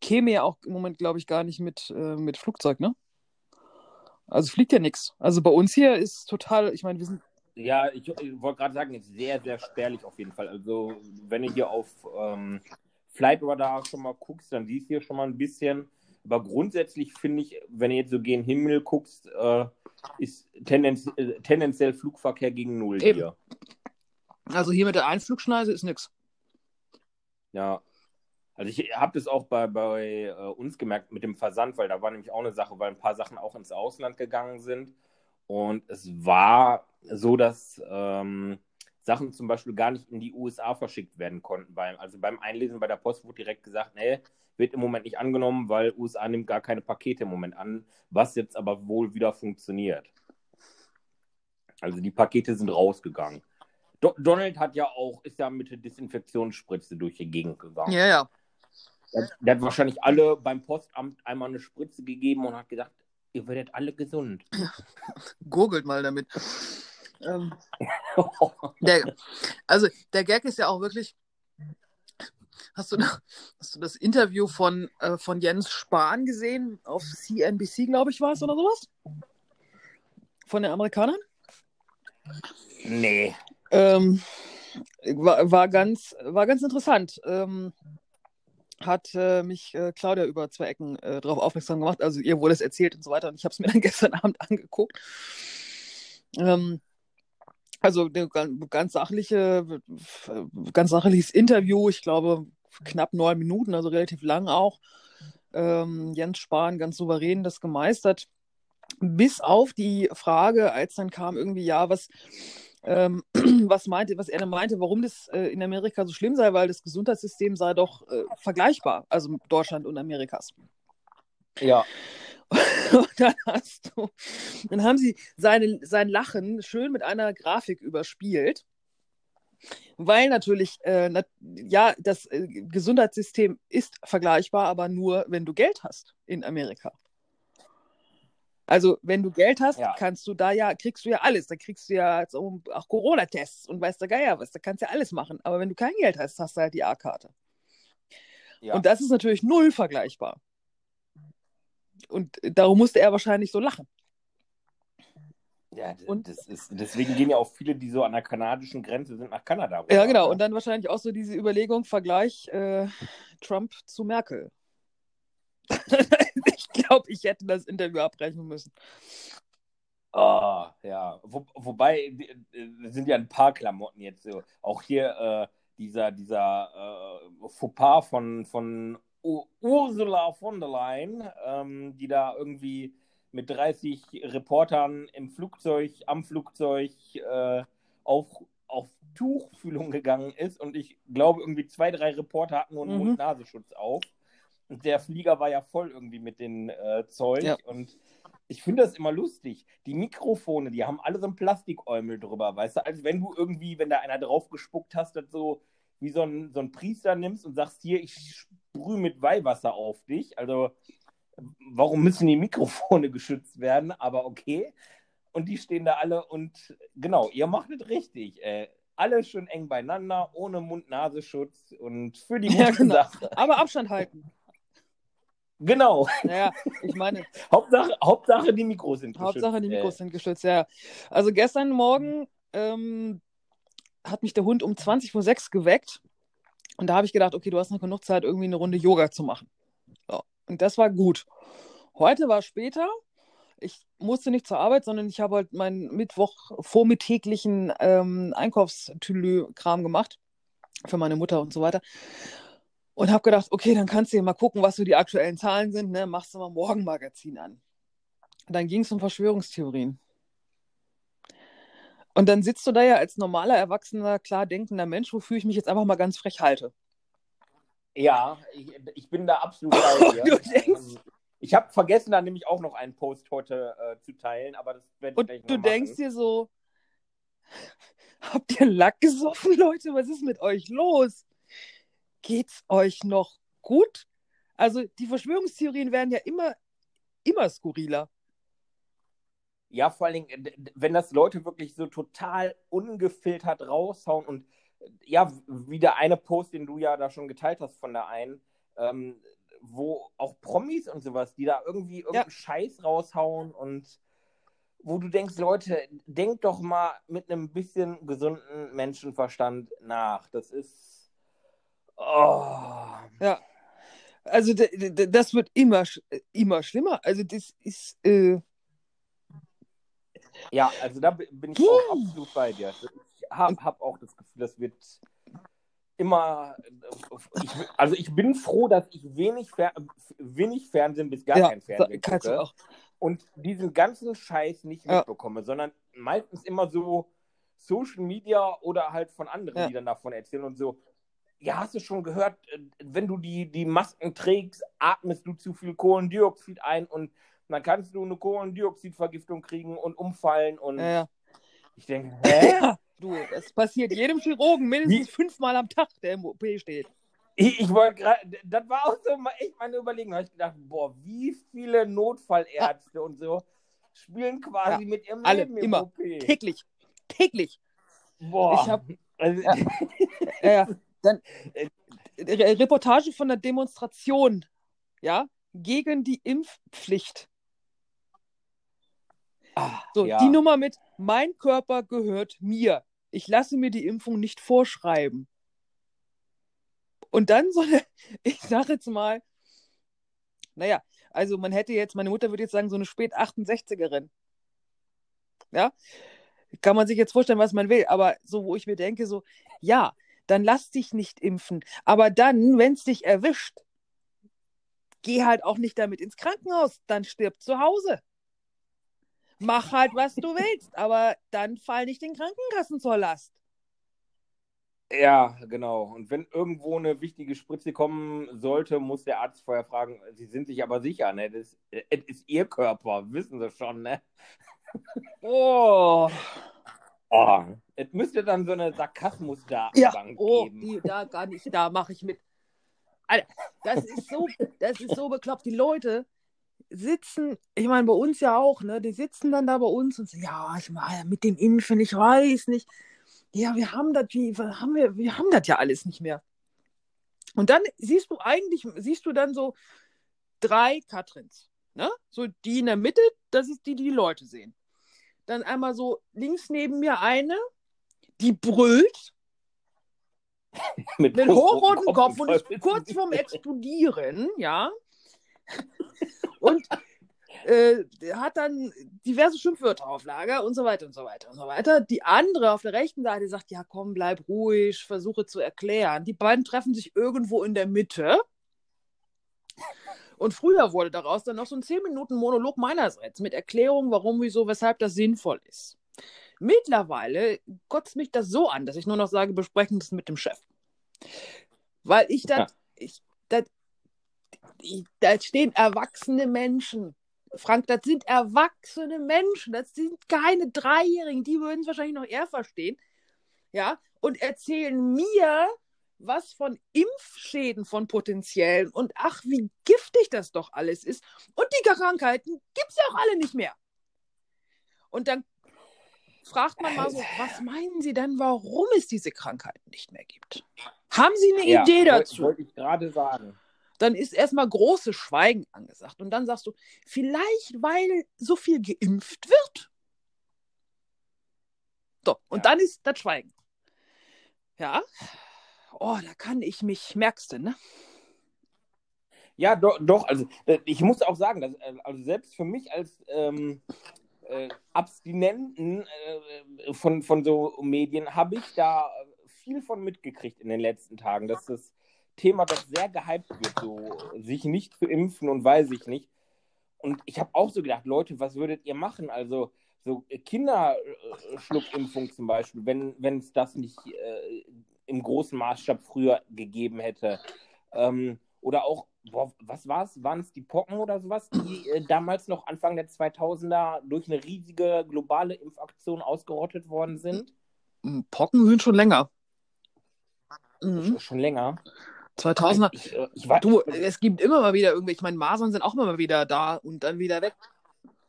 käme ja auch im Moment, glaube ich, gar nicht mit, äh, mit Flugzeug, ne? Also fliegt ja nichts. Also bei uns hier ist total, ich meine, wir sind. Ja, ich, ich wollte gerade sagen, ist sehr, sehr spärlich auf jeden Fall. Also, wenn du hier auf ähm, Flight Radar schon mal guckst, dann siehst du hier schon mal ein bisschen. Aber grundsätzlich finde ich, wenn du jetzt so gen Himmel guckst, äh, ist tendenz äh, tendenziell Flugverkehr gegen Null Eben. hier. Also hier mit der Einflugschneise ist nichts. Ja. Also ich habe das auch bei, bei äh, uns gemerkt mit dem Versand, weil da war nämlich auch eine Sache, weil ein paar Sachen auch ins Ausland gegangen sind. Und es war so, dass ähm, Sachen zum Beispiel gar nicht in die USA verschickt werden konnten. Beim, also beim Einlesen bei der Post wurde direkt gesagt, nee, wird im Moment nicht angenommen, weil USA nimmt gar keine Pakete im Moment an, was jetzt aber wohl wieder funktioniert. Also die Pakete sind rausgegangen. Do Donald hat ja auch, ist ja mit der Desinfektionsspritze durch die Gegend gegangen. Ja, ja. Der, der hat wahrscheinlich alle beim Postamt einmal eine Spritze gegeben und hat gesagt, ihr werdet alle gesund. Gurgelt mal damit. Ähm, [LAUGHS] der, also der Gag ist ja auch wirklich. Hast du, hast du das Interview von, äh, von Jens Spahn gesehen? Auf CNBC, glaube ich, war es oder sowas? Von den Amerikanern? nee. Ähm, war, war, ganz, war ganz interessant. Ähm, hat äh, mich äh, Claudia über zwei Ecken äh, darauf aufmerksam gemacht. Also ihr wurde es erzählt und so weiter. Und ich habe es mir dann [LAUGHS] gestern Abend angeguckt. Ähm, also ganz, ganz sachliche, ganz sachliches Interview. Ich glaube knapp neun Minuten, also relativ lang auch. Ähm, Jens Spahn ganz souverän das gemeistert. Bis auf die Frage, als dann kam irgendwie, ja, was, ähm, [CLEARS THROAT] was meinte, was er dann meinte, warum das äh, in Amerika so schlimm sei, weil das Gesundheitssystem sei doch äh, vergleichbar, also Deutschland und Amerikas. Ja. [LAUGHS] Und dann hast du, dann haben sie seine, sein Lachen schön mit einer Grafik überspielt. Weil natürlich, äh, nat ja, das äh, Gesundheitssystem ist vergleichbar, aber nur, wenn du Geld hast in Amerika. Also, wenn du Geld hast, Ja. kannst du da ja, kriegst du ja alles. Da kriegst du ja jetzt auch, auch Corona-Tests und weiß der Geier was. Da kannst du ja alles machen. Aber wenn du kein Geld hast, hast du halt die A-Karte. ja. Und das ist natürlich null vergleichbar. Und darum musste er wahrscheinlich so lachen. Ja, Und- das ist, deswegen gehen ja auch viele, die so an der kanadischen Grenze sind, nach Kanada rüber. Ja, genau. Und dann wahrscheinlich auch so diese Überlegung, Vergleich äh, Trump zu Merkel. [LAUGHS] ich glaube, ich hätte das Interview abbrechen müssen. Ah, ja. Wo, wobei, äh, es sind ja ein paar Klamotten jetzt so. Auch hier äh, dieser, dieser äh, Fauxpas von, von Ursula von der Leyen, ähm, die da irgendwie mit 30 Reportern im Flugzeug, am Flugzeug äh, auf, auf Tuchfühlung gegangen ist. Und ich glaube, irgendwie zwei, drei Reporter hatten nur einen Mhm. Mund-Nasenschutz auf. Und der Flieger war ja voll irgendwie mit dem äh, Zeug. Ja. Und ich finde das immer lustig. Die Mikrofone, die haben alle so ein Plastikäumel drüber, weißt du? Als wenn du irgendwie, wenn da einer drauf gespuckt hast, das so wie so ein, so ein Priester nimmst und sagst, hier, ich sprühe mit Weihwasser auf dich. Also, warum müssen die Mikrofone [LAUGHS] geschützt werden? Aber okay. Und die stehen da alle und genau, ihr macht es richtig. Äh, alle schön eng beieinander, ohne Mund-Nasenschutz und für die gute Ja, genau. Sache. Aber Abstand halten. Genau. Naja, ich meine, [LAUGHS] Hauptsache, Hauptsache die Mikros sind geschützt. Hauptsache die Mikros Äh, sind geschützt, ja. Also gestern Morgen ähm, hat mich der Hund um 20 vor 6 geweckt. Und da habe ich gedacht, okay, du hast noch genug Zeit, irgendwie eine Runde Yoga zu machen. So. Und das war gut. Heute war später. Ich musste nicht zur Arbeit, sondern ich habe halt meinen Mittwoch vormittäglichen ähm, Einkaufstülü-Kram gemacht. Für meine Mutter und so weiter. Und habe gedacht, okay, dann kannst du ja mal gucken, was so die aktuellen Zahlen sind. Ne? Machst du mal Morgenmagazin an. Und dann ging es um Verschwörungstheorien. Und dann sitzt du da ja als normaler, erwachsener, klar denkender Mensch, wofür ich mich jetzt einfach mal ganz frech halte. Ja, ich, ich bin da absolut bei [LAUGHS] dir. Denkst- Ich habe vergessen, da nämlich auch noch einen Post heute äh, zu teilen, aber das werde ich Und gleich noch du machen. denkst dir so, habt ihr Lack gesoffen, Leute? Was ist mit euch los? Geht's euch noch gut? Also die Verschwörungstheorien werden ja immer, immer skurriler. Ja, vor allen Dingen, äh, wenn das Leute wirklich so total ungefiltert raushauen und äh, ja, wie der eine Post, den du ja da schon geteilt hast von der einen, ähm, wo auch Promis und sowas, die da irgendwie irgendeinen Scheiß raushauen und wo du denkst, Leute, denkt doch mal mit einem bisschen gesunden Menschenverstand nach. Das ist. Oh. Ja. Also das wird immer, sch- immer schlimmer. Also das ist, äh, Ja, also da bi- bin ich auch absolut bei dir. Ich habe hab auch das Gefühl, das wird immer. Ich, also ich bin froh, dass ich wenig, Fer wenig Fernsehen bis gar ja, kein Fernsehen gucke und diesen ganzen Scheiß nicht Ja. mitbekomme, sondern meistens immer so Social Media oder halt von anderen, Ja. die dann davon erzählen und so. Ja, hast du schon gehört, äh, wenn du die, die Masken trägst, atmest du zu viel Kohlendioxid ein und dann kannst du eine Kohlendioxidvergiftung kriegen und umfallen und Ja, ja. ich denke, hä? [LAUGHS] Ja, du, das passiert jedem Chirurgen mindestens fünfmal am Tag, der im OP steht. Ich, ich wollte gerade, das war auch so echt meine Überlegung. Da habe ich gedacht, boah, wie viele Notfallärzte und so spielen quasi mit ihrem alle, Leben im immer. OP. Täglich. Täglich. Boah. Ich hab- [LAUGHS] also, Ja. [LAUGHS] Ja, ja. Dann Re Reportage von der Demonstration, ja, gegen die Impfpflicht. So, ja. die Nummer mit Mein Körper gehört mir. Ich lasse mir die Impfung nicht vorschreiben. Und dann so eine, [LAUGHS] ich sage jetzt mal, naja, also man hätte jetzt, meine Mutter würde jetzt sagen, so eine spät 68erin. Ja, kann man sich jetzt vorstellen, was man will, aber so, wo ich mir denke, so, ja, dann lass dich nicht impfen. Aber dann, wenn es dich erwischt, geh halt auch nicht damit ins Krankenhaus, dann stirb zu Hause. Mach halt, was du willst, aber dann fall nicht den Krankenkassen zur Last. ja, genau. Und wenn irgendwo eine wichtige Spritze kommen sollte, muss der Arzt vorher fragen, Sie sind sich aber sicher, ne? Das, es ist Ihr Körper, wissen Sie schon, ne? Oh, Oh, es müsste dann so eine ja, Sarkasmus-Datenbank oh, geben. die, da gar nicht, da mache ich mit. Alter, das ist so, das ist so bekloppt. Die Leute sitzen, ich meine, bei uns ja auch, ne? Die sitzen dann da bei uns und sagen, ja, ich meine, mit dem Impfen, ich weiß nicht. Ja, wir haben das, wie, haben wir, wir haben das ja alles nicht mehr. Und dann siehst du eigentlich, siehst du dann so drei Katrins, ne? So die in der Mitte, das ist die, die die Leute sehen. dann einmal so links neben mir eine, die brüllt Mit, mit hochrotem Kopf und und ist kurz vorm Explodieren, ja. Und äh, hat dann diverse Schimpfwörter auf Lager und so weiter und so weiter und so weiter. Die andere auf der rechten Seite sagt, ja komm, bleib ruhig, versuche zu erklären. Die beiden treffen sich irgendwo in der Mitte. Und früher wurde daraus dann noch so ein 10 Minuten Monolog meinerseits mit Erklärung, warum, wieso, weshalb das sinnvoll ist. Mittlerweile kotzt mich das so an, dass ich nur noch sage, besprechen das mit dem Chef. Weil ich dann, Ja. ich, das, da stehen erwachsene Menschen. Frank, das sind erwachsene Menschen. Das sind keine Dreijährigen. Die würden es wahrscheinlich noch eher verstehen. Ja, und erzählen mir was von Impfschäden von potenziellen und ach, wie giftig das doch alles ist. Und die Krankheiten gibt es ja auch alle nicht mehr. Und dann fragt man mal so, was meinen Sie denn, warum es diese Krankheiten nicht mehr gibt? Haben Sie eine Ja, Idee dazu? Wollte ich gerade sagen. Dann ist erstmal großes Schweigen angesagt. Und dann sagst du, vielleicht weil so viel geimpft wird. So, und Ja. dann ist das Schweigen. Ja. Oh, da kann ich mich, merkst du, ne? Ja, doch, doch, also äh, ich muss auch sagen, dass, äh, also selbst für mich als ähm, äh, Abstinenten äh, von, von so Medien habe ich da viel von mitgekriegt in den letzten Tagen, dass das Thema, das sehr gehypt wird, so sich nicht zu impfen und weiß ich nicht. Und ich habe auch so gedacht, Leute, was würdet ihr machen? Also so Kinderschluckimpfung zum Beispiel, wenn es das nicht äh, im großen Maßstab früher gegeben hätte. Ähm, oder auch, boah, was war es? Waren es die Pocken oder sowas, die äh, damals noch Anfang der 2000er durch eine riesige globale Impfaktion ausgerottet worden sind? Pocken sind schon länger. Mhm. Schon länger. 2000er. Ich, äh, ich war, Du, es gibt immer mal wieder irgendwie, ich meine, Masern sind auch immer mal wieder da und dann wieder weg.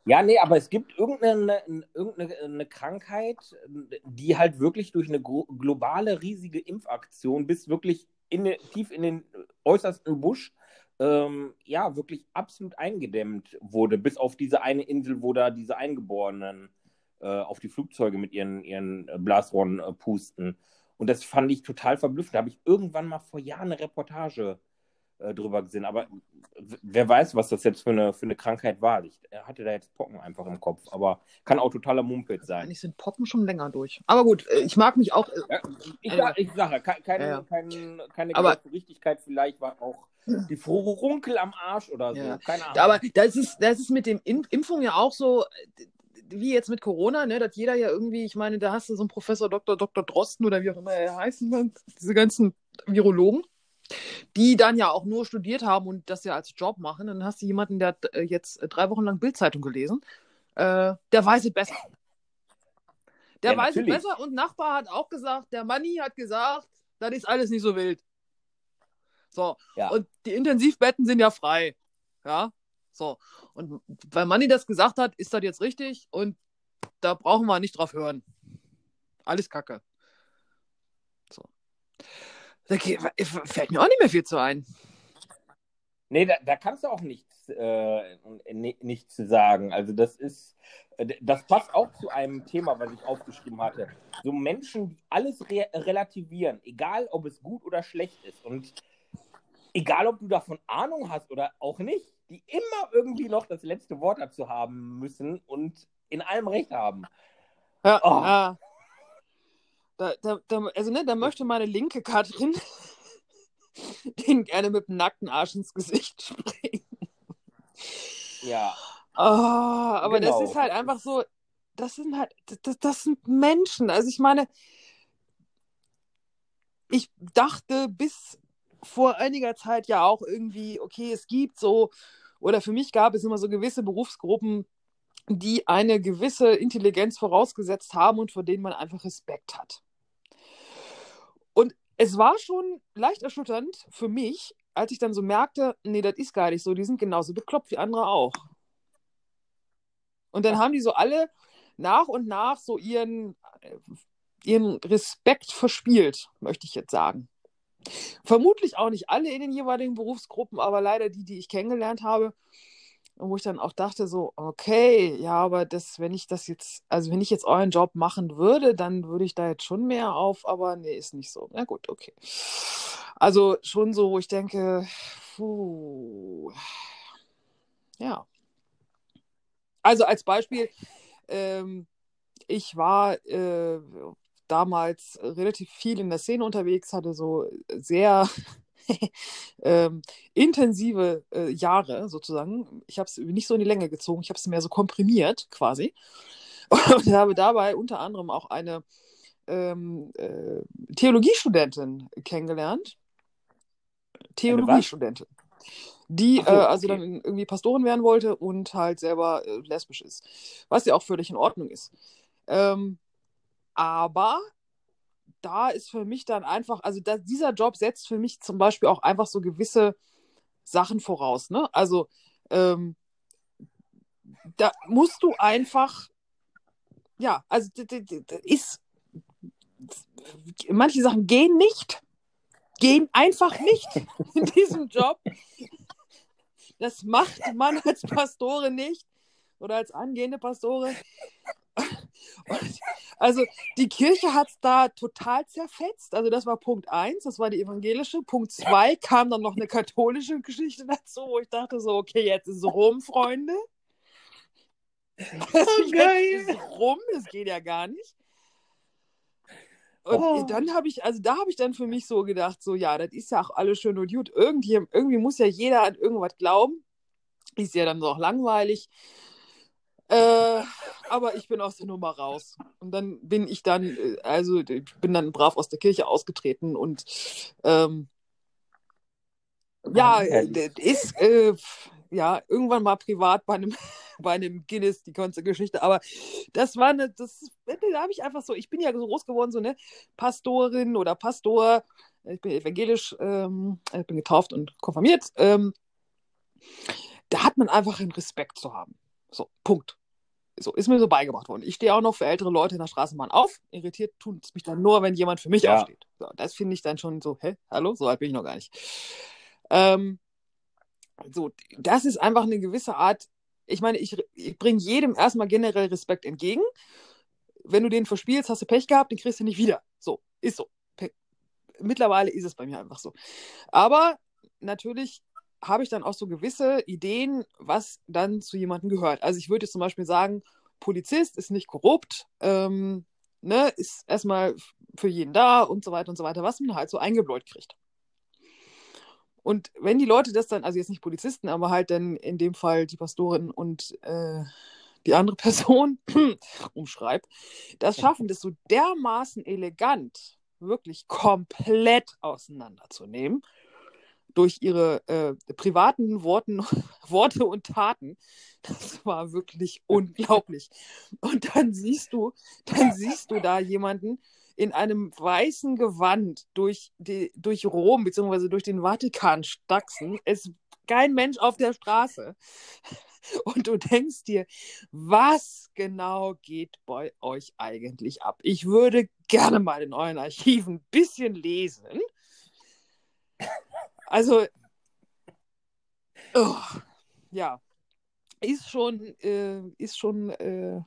Ja, nee, aber es gibt irgendeine, irgendeine eine Krankheit, die halt wirklich durch eine globale, riesige Impfaktion bis wirklich in tief in den äußersten Busch ähm, ja, wirklich absolut eingedämmt wurde, bis auf diese eine Insel, wo da diese Eingeborenen äh, auf die Flugzeuge mit ihren, ihren äh, Blasrohren äh, pusten. Und das fand ich total verblüffend. Da habe ich irgendwann mal vor Jahren eine Reportage äh, drüber gesehen. Aber wer weiß, was das jetzt für eine, für eine Krankheit war. Ich äh, hatte da jetzt Pocken einfach im Kopf. Aber kann auch totaler Mumpet sein. Eigentlich sind Pocken schon länger durch. Aber gut, äh, ich mag mich auch. äh, Ja, ich, sag, ich sage, ke- keine, Ja, ja. kein, keine Aber- Richtigkeit, vielleicht war auch die Furunkel am Arsch oder so. Ja. Keine Ahnung. Aber das ist, das ist mit dem Imp Impfung ja auch so, äh, wie jetzt mit Corona, ne, dass jeder ja irgendwie, ich meine, da hast du so einen Professor Dr. Dr. Drosten oder wie auch immer er heißen mag, diese ganzen Virologen, die dann ja auch nur studiert haben und das ja als Job machen. Dann hast du jemanden, der hat äh, jetzt drei Wochen lang Bildzeitung gelesen, äh, der weiß es besser. Der Ja, weiß es besser und Nachbar hat auch gesagt, der Manni hat gesagt, das ist alles nicht so wild. So, Ja. und die Intensivbetten sind ja frei. Ja, so. Und weil Manni das gesagt hat, ist das jetzt richtig und da brauchen wir nicht drauf hören. Alles Kacke. So. Da geht- fällt mir auch nicht mehr viel zu ein. Nee, da, da kannst du auch nichts, äh, ni- nichts zu sagen. Also das ist, äh, das passt auch zu einem Thema, was ich aufgeschrieben hatte. So Menschen, die alles re relativieren, egal ob es gut oder schlecht ist und egal ob du davon Ahnung hast oder auch nicht, die immer irgendwie noch das letzte Wort dazu haben müssen und in allem Recht haben. Ja, Oh. ja. Da, da, da, also, ne, da möchte meine linke Katrin [LAUGHS] den gerne mit dem nackten Arsch ins Gesicht springen. Ja, Ah, aber Genau, das ist halt einfach so, das sind halt, das, das sind Menschen. Also ich meine, ich dachte bis vor einiger Zeit ja auch irgendwie, okay, es gibt so, oder für mich gab es immer so gewisse Berufsgruppen, die eine gewisse Intelligenz vorausgesetzt haben und vor denen man einfach Respekt hat. Und es war schon leicht erschütternd für mich, als ich dann so merkte, nee, das ist gar nicht so, die sind genauso bekloppt wie andere auch. Und dann haben die so alle nach und nach so ihren, ihren Respekt verspielt, möchte ich jetzt sagen. Vermutlich auch nicht alle in den jeweiligen Berufsgruppen, aber leider die, die ich kennengelernt habe. Und wo ich dann auch dachte, so, okay, ja, aber das, wenn ich das jetzt, also wenn ich jetzt euren Job machen würde, dann würde ich da jetzt schon mehr auf, aber nee, ist nicht so. Na gut, okay. Also schon so, wo ich denke, puh, ja. Also als Beispiel, ähm, ich war äh, damals relativ viel in der Szene unterwegs, hatte so sehr [LAUGHS] ähm, intensive äh, Jahre sozusagen. Ich habe es nicht so in die Länge gezogen, ich habe es mehr so komprimiert quasi. [LAUGHS] Und habe dabei unter anderem auch eine ähm, äh, Theologiestudentin kennengelernt. Theologiestudentin. Die so, äh, also okay. dann irgendwie Pastorin werden wollte und halt selber äh, lesbisch ist. Was ja auch völlig in Ordnung ist. Ähm, aber da ist für mich dann einfach, also da, dieser Job setzt für mich zum Beispiel auch einfach so gewisse Sachen voraus. Ne? Also ähm, da musst du einfach, ja, also ist, manche Sachen gehen nicht, gehen einfach nicht [LAUGHS] in diesem Job. Das macht man als Pastore nicht oder als angehende Pastore. Und, also die Kirche hat es da total zerfetzt. Also das war Punkt 1, das war die evangelische. Punkt 2 kam dann noch eine katholische Geschichte dazu, wo ich dachte so, okay, jetzt ist es rum, Freunde. Das oh, [LAUGHS] jetzt ist rum, das geht ja gar nicht. Und oh. dann habe ich, also da habe ich dann für mich so gedacht, so ja, das ist ja auch alles schön und gut. Irgendwie, irgendwie muss ja jeder an irgendwas glauben. Ist ja dann so auch langweilig. Äh, aber ich bin aus der Nummer raus. Und dann bin ich dann, äh, also ich bin dann brav aus der Kirche ausgetreten und ähm, ja, ist äh, ja irgendwann mal privat bei einem [LAUGHS] bei einem Guinness die ganze Geschichte, aber das war eine, das da habe ich einfach so, ich bin ja so groß geworden, so eine Pastorin oder Pastor, ich bin evangelisch, ähm, ich bin getauft und konfirmiert, ähm, da hat man einfach einen Respekt zu haben. So, Punkt. So, ist mir so beigebracht worden. Ich stehe auch noch für ältere Leute in der Straßenbahn auf. Irritiert tut es mich dann nur, wenn jemand für mich ja. aufsteht. So, das finde ich dann schon so, hä, hallo, so alt bin ich noch gar nicht. Ähm, so, das ist einfach eine gewisse Art, ich meine, ich, ich bringe jedem erstmal generell Respekt entgegen. Wenn du den verspielst, hast du Pech gehabt, den kriegst du nicht wieder. So, ist so. Mittlerweile ist es bei mir einfach so. Aber natürlich habe ich dann auch so gewisse Ideen, was dann zu jemandem gehört. Also ich würde zum Beispiel sagen, Polizist ist nicht korrupt, ähm, ne, ist erstmal für jeden da und so weiter und so weiter, was man halt so eingebläut kriegt. Und wenn die Leute das dann, also jetzt nicht Polizisten, aber halt dann in dem Fall die Pastorin und äh, die andere Person [CLEARS THROAT] umschreibt, das schaffen, das so dermaßen elegant wirklich komplett auseinanderzunehmen durch ihre äh, privaten Worten, [LAUGHS] Worte und Taten. Das war wirklich [LAUGHS] unglaublich. Und dann siehst du, dann siehst du da jemanden in einem weißen Gewand durch, die, durch Rom bzw. durch den Vatikan stachsen. Es ist kein Mensch auf der Straße. [LAUGHS] Und du denkst dir, was genau geht bei euch eigentlich ab? Ich würde gerne mal in euren Archiven ein bisschen lesen also, oh, ja, ist schon, äh, ist schon. Äh...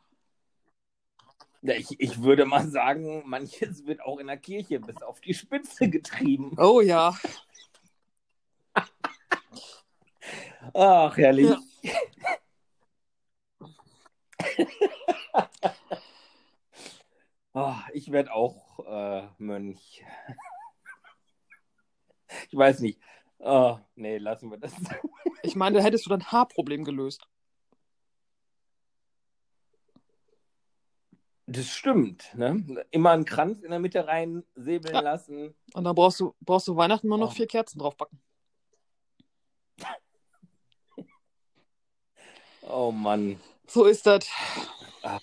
Ich, ich würde mal sagen, manches wird auch in der Kirche bis auf die Spitze getrieben. Oh ja. Ach, herrlich. Ja. oh, [LAUGHS] ich werde auch äh, Mönch. Ich weiß nicht. Oh, nee, lassen wir das. ich meine, da hättest du dein Haarproblem gelöst. Das stimmt, ne? Immer einen Kranz in der Mitte rein säbeln ja. lassen. Und dann brauchst du, brauchst du Weihnachten nur noch oh. vier Kerzen draufpacken. oh Mann. So ist das. Ah.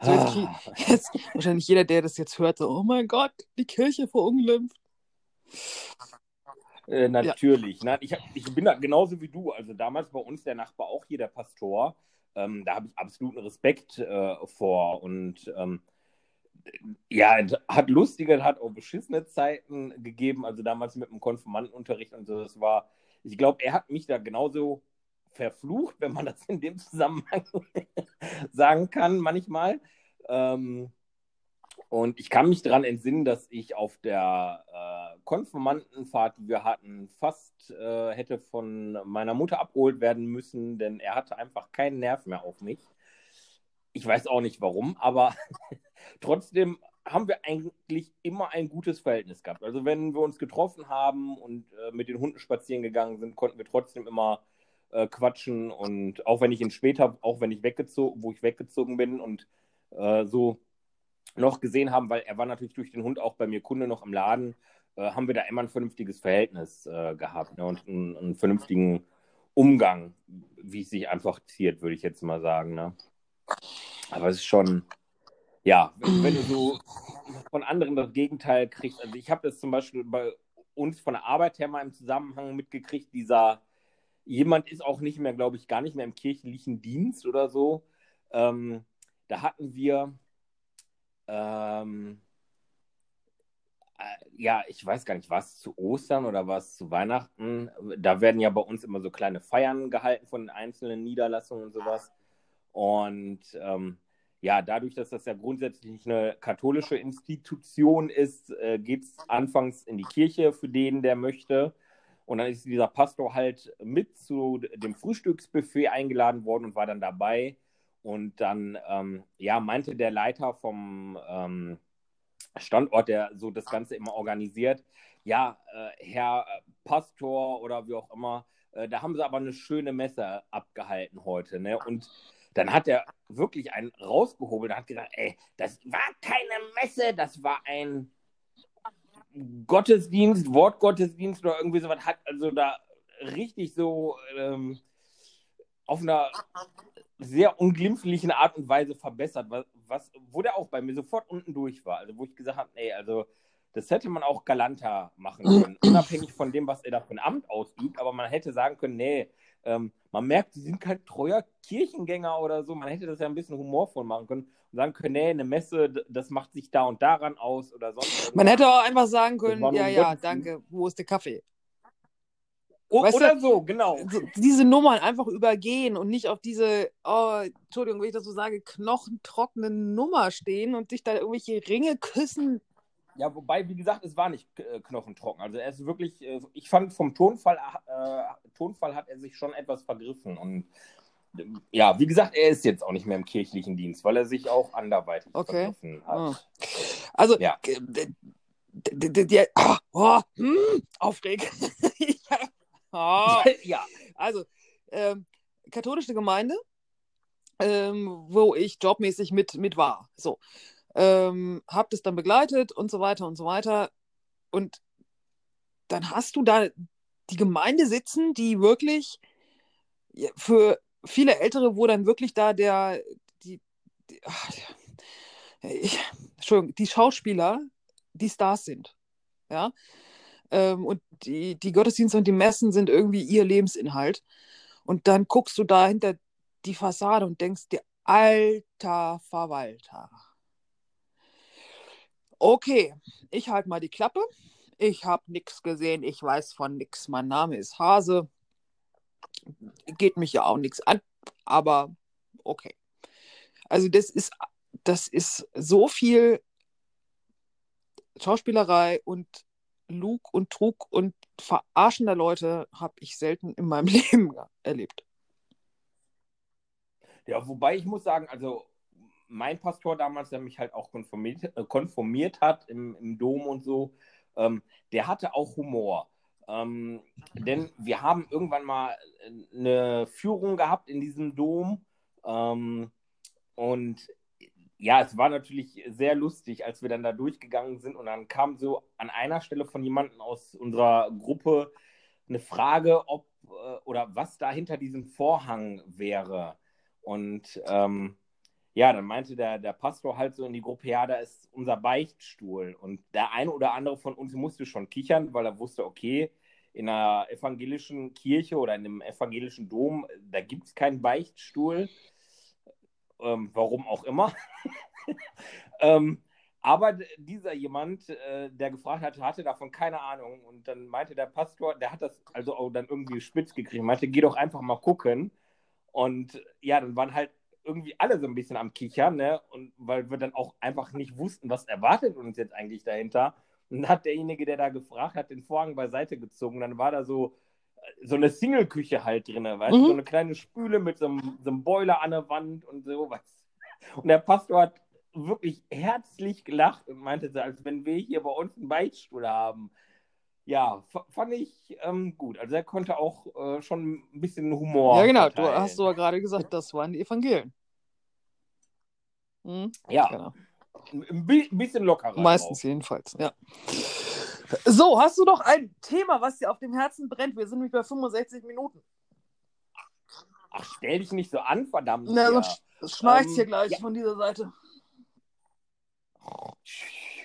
So jetzt, ah. jetzt, wahrscheinlich jeder, der das jetzt hört, so, oh mein Gott, die Kirche verunglimpft. Äh, natürlich. Ja. ich, hab, ich bin da genauso wie du. Also damals bei uns der Nachbar auch hier, der Pastor. Ähm, da habe ich absoluten Respekt äh, vor. Und ähm, ja, hat lustige, hat auch beschissene Zeiten gegeben. Also damals mit dem Konfirmandenunterricht und so. Das war, ich glaube, er hat mich da genauso verflucht, wenn man das in dem Zusammenhang [LAUGHS] sagen kann, manchmal. Ähm, und ich kann mich daran entsinnen, dass ich auf der äh, Konfirmandenfahrt, die wir hatten, fast äh, hätte von meiner Mutter abgeholt werden müssen, denn er hatte einfach keinen Nerv mehr auf mich. Ich weiß auch nicht warum, aber [LAUGHS] trotzdem haben wir eigentlich immer ein gutes Verhältnis gehabt. Also wenn wir uns getroffen haben und äh, mit den Hunden spazieren gegangen sind, konnten wir trotzdem immer äh, quatschen und auch wenn ich ihn später, auch wenn ich weggezogen, wo ich weggezogen bin und äh, so noch gesehen haben, weil er war natürlich durch den Hund auch bei mir Kunde noch im Laden, äh, haben wir da immer ein vernünftiges Verhältnis äh, gehabt ne? und einen, einen, vernünftigen Umgang, wie es sich einfach ziert, würde ich jetzt mal sagen. Ne? Aber es ist schon, ja, wenn, du so von anderen das Gegenteil kriegst, also ich habe das zum Beispiel bei uns von der Arbeit her mal im Zusammenhang mitgekriegt, dieser, jemand ist auch nicht mehr, glaube ich, gar nicht mehr im kirchlichen Dienst oder so. Ähm, da hatten wir, ähm, äh, ja, ich weiß gar nicht, was zu Ostern oder was zu Weihnachten. Da werden ja bei uns immer so kleine Feiern gehalten von den einzelnen Niederlassungen und sowas. Und ähm, ja, dadurch, dass das ja grundsätzlich eine katholische Institution ist, äh, geht es anfangs in die Kirche für den, der möchte. Und dann ist dieser Pastor halt mit zu dem Frühstücksbuffet eingeladen worden und war dann dabei. Und dann, ähm, ja, meinte der Leiter vom ähm, Standort, der so das Ganze immer organisiert, ja, äh, Herr Pastor oder wie auch immer, äh, da haben sie aber eine schöne Messe abgehalten heute. Ne? Und dann hat er wirklich einen rausgehobelt und hat gesagt, ey, das war keine Messe, das war ein Gottesdienst, Wortgottesdienst oder irgendwie sowas. Hat also da richtig so ähm, auf einer sehr unglimpflichen Art und Weise verbessert, was, was, wo der auch bei mir sofort unten durch war. Also wo ich gesagt habe, ey, also das hätte man auch galanter machen können, [CLEARS THROAT] unabhängig von dem, was er da für ein Amt ausübt, aber man hätte sagen können, nee, ähm, man merkt, sie sind kein treuer Kirchengänger oder so, man hätte das ja ein bisschen humorvoll machen können und sagen können, nee, eine Messe, das macht sich da und daran aus oder sonst. Man hätte auch einfach sagen können, ja, ja, danke, wo ist der Kaffee? Weißt oder du, so, genau. Diese Nummern einfach übergehen und nicht auf diese, oh, Entschuldigung, wenn ich das so sage, knochentrockene Nummer stehen und sich da irgendwelche Ringe küssen. Ja, wobei, wie gesagt, es war nicht äh, knochentrocken. Also er ist wirklich, äh, ich fand vom Tonfall, äh, Tonfall hat er sich schon etwas vergriffen. Und äh, ja, wie gesagt, er ist jetzt auch nicht mehr im kirchlichen Dienst, weil er sich auch anderweitig okay. vergriffen hat. Oh. Also, ja. Der, oh, oh, hm, aufregend. [LAUGHS] Oh. [LAUGHS] ja. Also, ähm, katholische Gemeinde, ähm, wo ich jobmäßig mit, mit war. So. Ähm, hab das dann begleitet und so weiter und so weiter. Und dann hast du da die Gemeinde sitzen, die wirklich für viele Ältere, wo dann wirklich da der, die, die ach, ich, Entschuldigung, die Schauspieler die Stars sind. Ja, ähm, und die, die Gottesdienste und die Messen sind irgendwie ihr Lebensinhalt. Und dann guckst du da hinter die Fassade und denkst dir, alter Verwalter. Okay, ich halte mal die Klappe. Ich habe nichts gesehen, ich weiß von nichts. Mein Name ist Hase. Geht mich ja auch nichts an, aber okay. Also das ist, das ist so viel Schauspielerei und Lug und Trug und Verarschen der Leute habe ich selten in meinem [LAUGHS] Leben erlebt. Ja, wobei ich muss sagen, also mein Pastor damals, der mich halt auch konformiert, äh, konformiert hat im, im Dom und so, ähm, der hatte auch Humor. Ähm, denn wir haben irgendwann mal eine Führung gehabt in diesem Dom ähm, und ja, es war natürlich sehr lustig, als wir dann da durchgegangen sind und dann kam so an einer Stelle von jemandem aus unserer Gruppe eine Frage, ob äh, oder was da hinter diesem Vorhang wäre. Und ähm, ja, dann meinte der, der Pastor halt so in die Gruppe, ja, da ist unser Beichtstuhl. Und der eine oder andere von uns musste schon kichern, weil er wusste, okay, in einer evangelischen Kirche oder in einem evangelischen Dom, da gibt es keinen Beichtstuhl ähm, warum auch immer. [LAUGHS] ähm, Aber dieser jemand, äh, der gefragt hatte, hatte davon keine Ahnung. Und dann meinte der Pastor, der hat das also auch dann irgendwie spitz gekriegt, meinte, geh doch einfach mal gucken. Und ja, dann waren halt irgendwie alle so ein bisschen am Kichern, ne? Und weil wir dann auch einfach nicht wussten, was erwartet uns jetzt eigentlich dahinter. Und dann hat derjenige, der da gefragt hat, den Vorhang beiseite gezogen. Dann war da so, so eine Single-Küche halt drin, weißt du? Mhm. So eine kleine Spüle mit so einem, so einem Boiler an der Wand und sowas. Und der Pastor hat wirklich herzlich gelacht und meinte so, als wenn wir hier bei uns einen Beichtstuhl haben. Ja, fand ich ähm, gut. Also er konnte auch äh, schon ein bisschen Humor. Ja, genau. Du verteilen. hast du ja gerade gesagt, das waren die Evangelien. Mhm, Ja, genau. ein bi- bisschen lockerer. Meistens drauf. jedenfalls, ja. So, hast du noch ein Thema, was dir auf dem Herzen brennt? Wir sind nämlich bei 65 Minuten. Ach, stell dich nicht so an, verdammt. Na, ja. sonst schneit Ähm, hier gleich ja. von dieser Seite.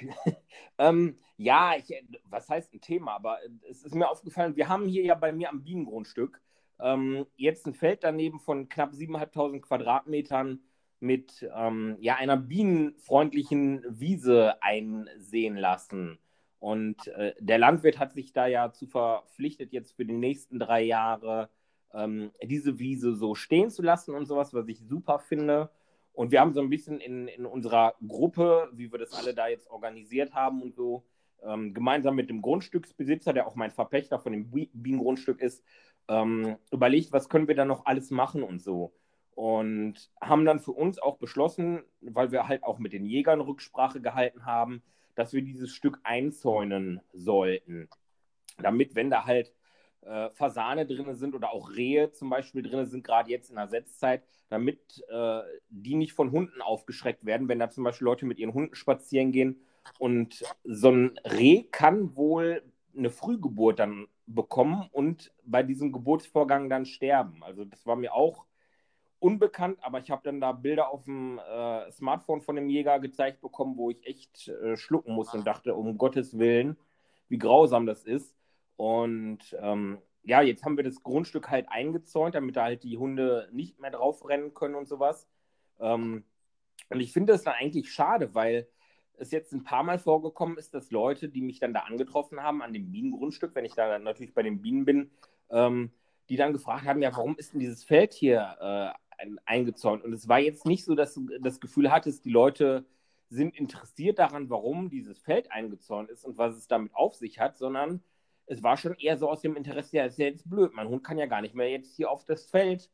[LAUGHS] ähm, ja, ich, was heißt ein Thema? Aber es ist mir aufgefallen, wir haben hier ja bei mir am Bienengrundstück ähm, jetzt ein Feld daneben von knapp 7.500 Quadratmetern mit ähm, ja, einer bienenfreundlichen Wiese einsehen lassen. Und äh, der Landwirt hat sich da ja zu verpflichtet, jetzt für die nächsten drei Jahre ähm, diese Wiese so stehen zu lassen und sowas, was ich super finde. Und wir haben so ein bisschen in, in unserer Gruppe, wie wir das alle da jetzt organisiert haben und so, ähm, gemeinsam mit dem Grundstücksbesitzer, der auch mein Verpächter von dem Bi- Bienengrundstück ist, ähm, überlegt, was können wir da noch alles machen und so. Und haben dann für uns auch beschlossen, weil wir halt auch mit den Jägern Rücksprache gehalten haben, dass wir dieses Stück einzäunen sollten. Damit, wenn da halt äh, Fasane drin sind oder auch Rehe zum Beispiel drin sind, gerade jetzt in der Setzzeit, damit äh, die nicht von Hunden aufgeschreckt werden, wenn da zum Beispiel Leute mit ihren Hunden spazieren gehen. Und so ein Reh kann wohl eine Frühgeburt dann bekommen und bei diesem Geburtsvorgang dann sterben. Also das war mir auch unbekannt, aber ich habe dann da Bilder auf dem äh, Smartphone von dem Jäger gezeigt bekommen, wo ich echt äh, schlucken musste und dachte, um Gottes Willen, wie grausam das ist. Und ähm, ja, jetzt haben wir das Grundstück halt eingezäunt, damit da halt die Hunde nicht mehr drauf rennen können und sowas. Ähm, und ich finde das dann eigentlich schade, weil es jetzt ein paar Mal vorgekommen ist, dass Leute, die mich dann da angetroffen haben an dem Bienengrundstück, wenn ich da natürlich bei den Bienen bin, ähm, die dann gefragt haben, ja, warum ist denn dieses Feld hier äh, eingezäunt? Und es war jetzt nicht so, dass du das Gefühl hattest, die Leute sind interessiert daran, warum dieses Feld eingezäunt ist und was es damit auf sich hat, sondern es war schon eher so aus dem Interesse, ja, ist ja jetzt blöd, mein Hund kann ja gar nicht mehr jetzt hier auf das Feld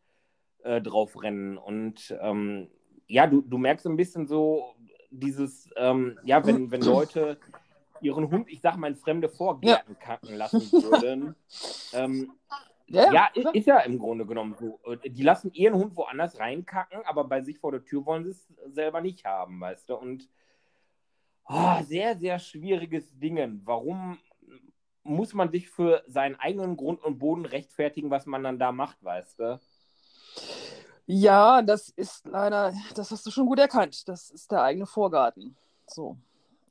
äh, drauf rennen. Und ähm, ja, du, du merkst ein bisschen so dieses, ähm, ja, wenn, wenn Leute ihren Hund, ich sag mal, in fremde Vorgärten kacken lassen würden, ähm, Ja, ja, i- klar. ist ja im Grunde genommen so. Die lassen ihren Hund woanders reinkacken, aber bei sich vor der Tür wollen sie es selber nicht haben, weißt du? Und oh, sehr, sehr schwieriges Ding. Warum muss man sich für seinen eigenen Grund und Boden rechtfertigen, was man dann da macht, weißt du? Ja, das ist leider, das hast du schon gut erkannt. Das ist der eigene Vorgarten. So.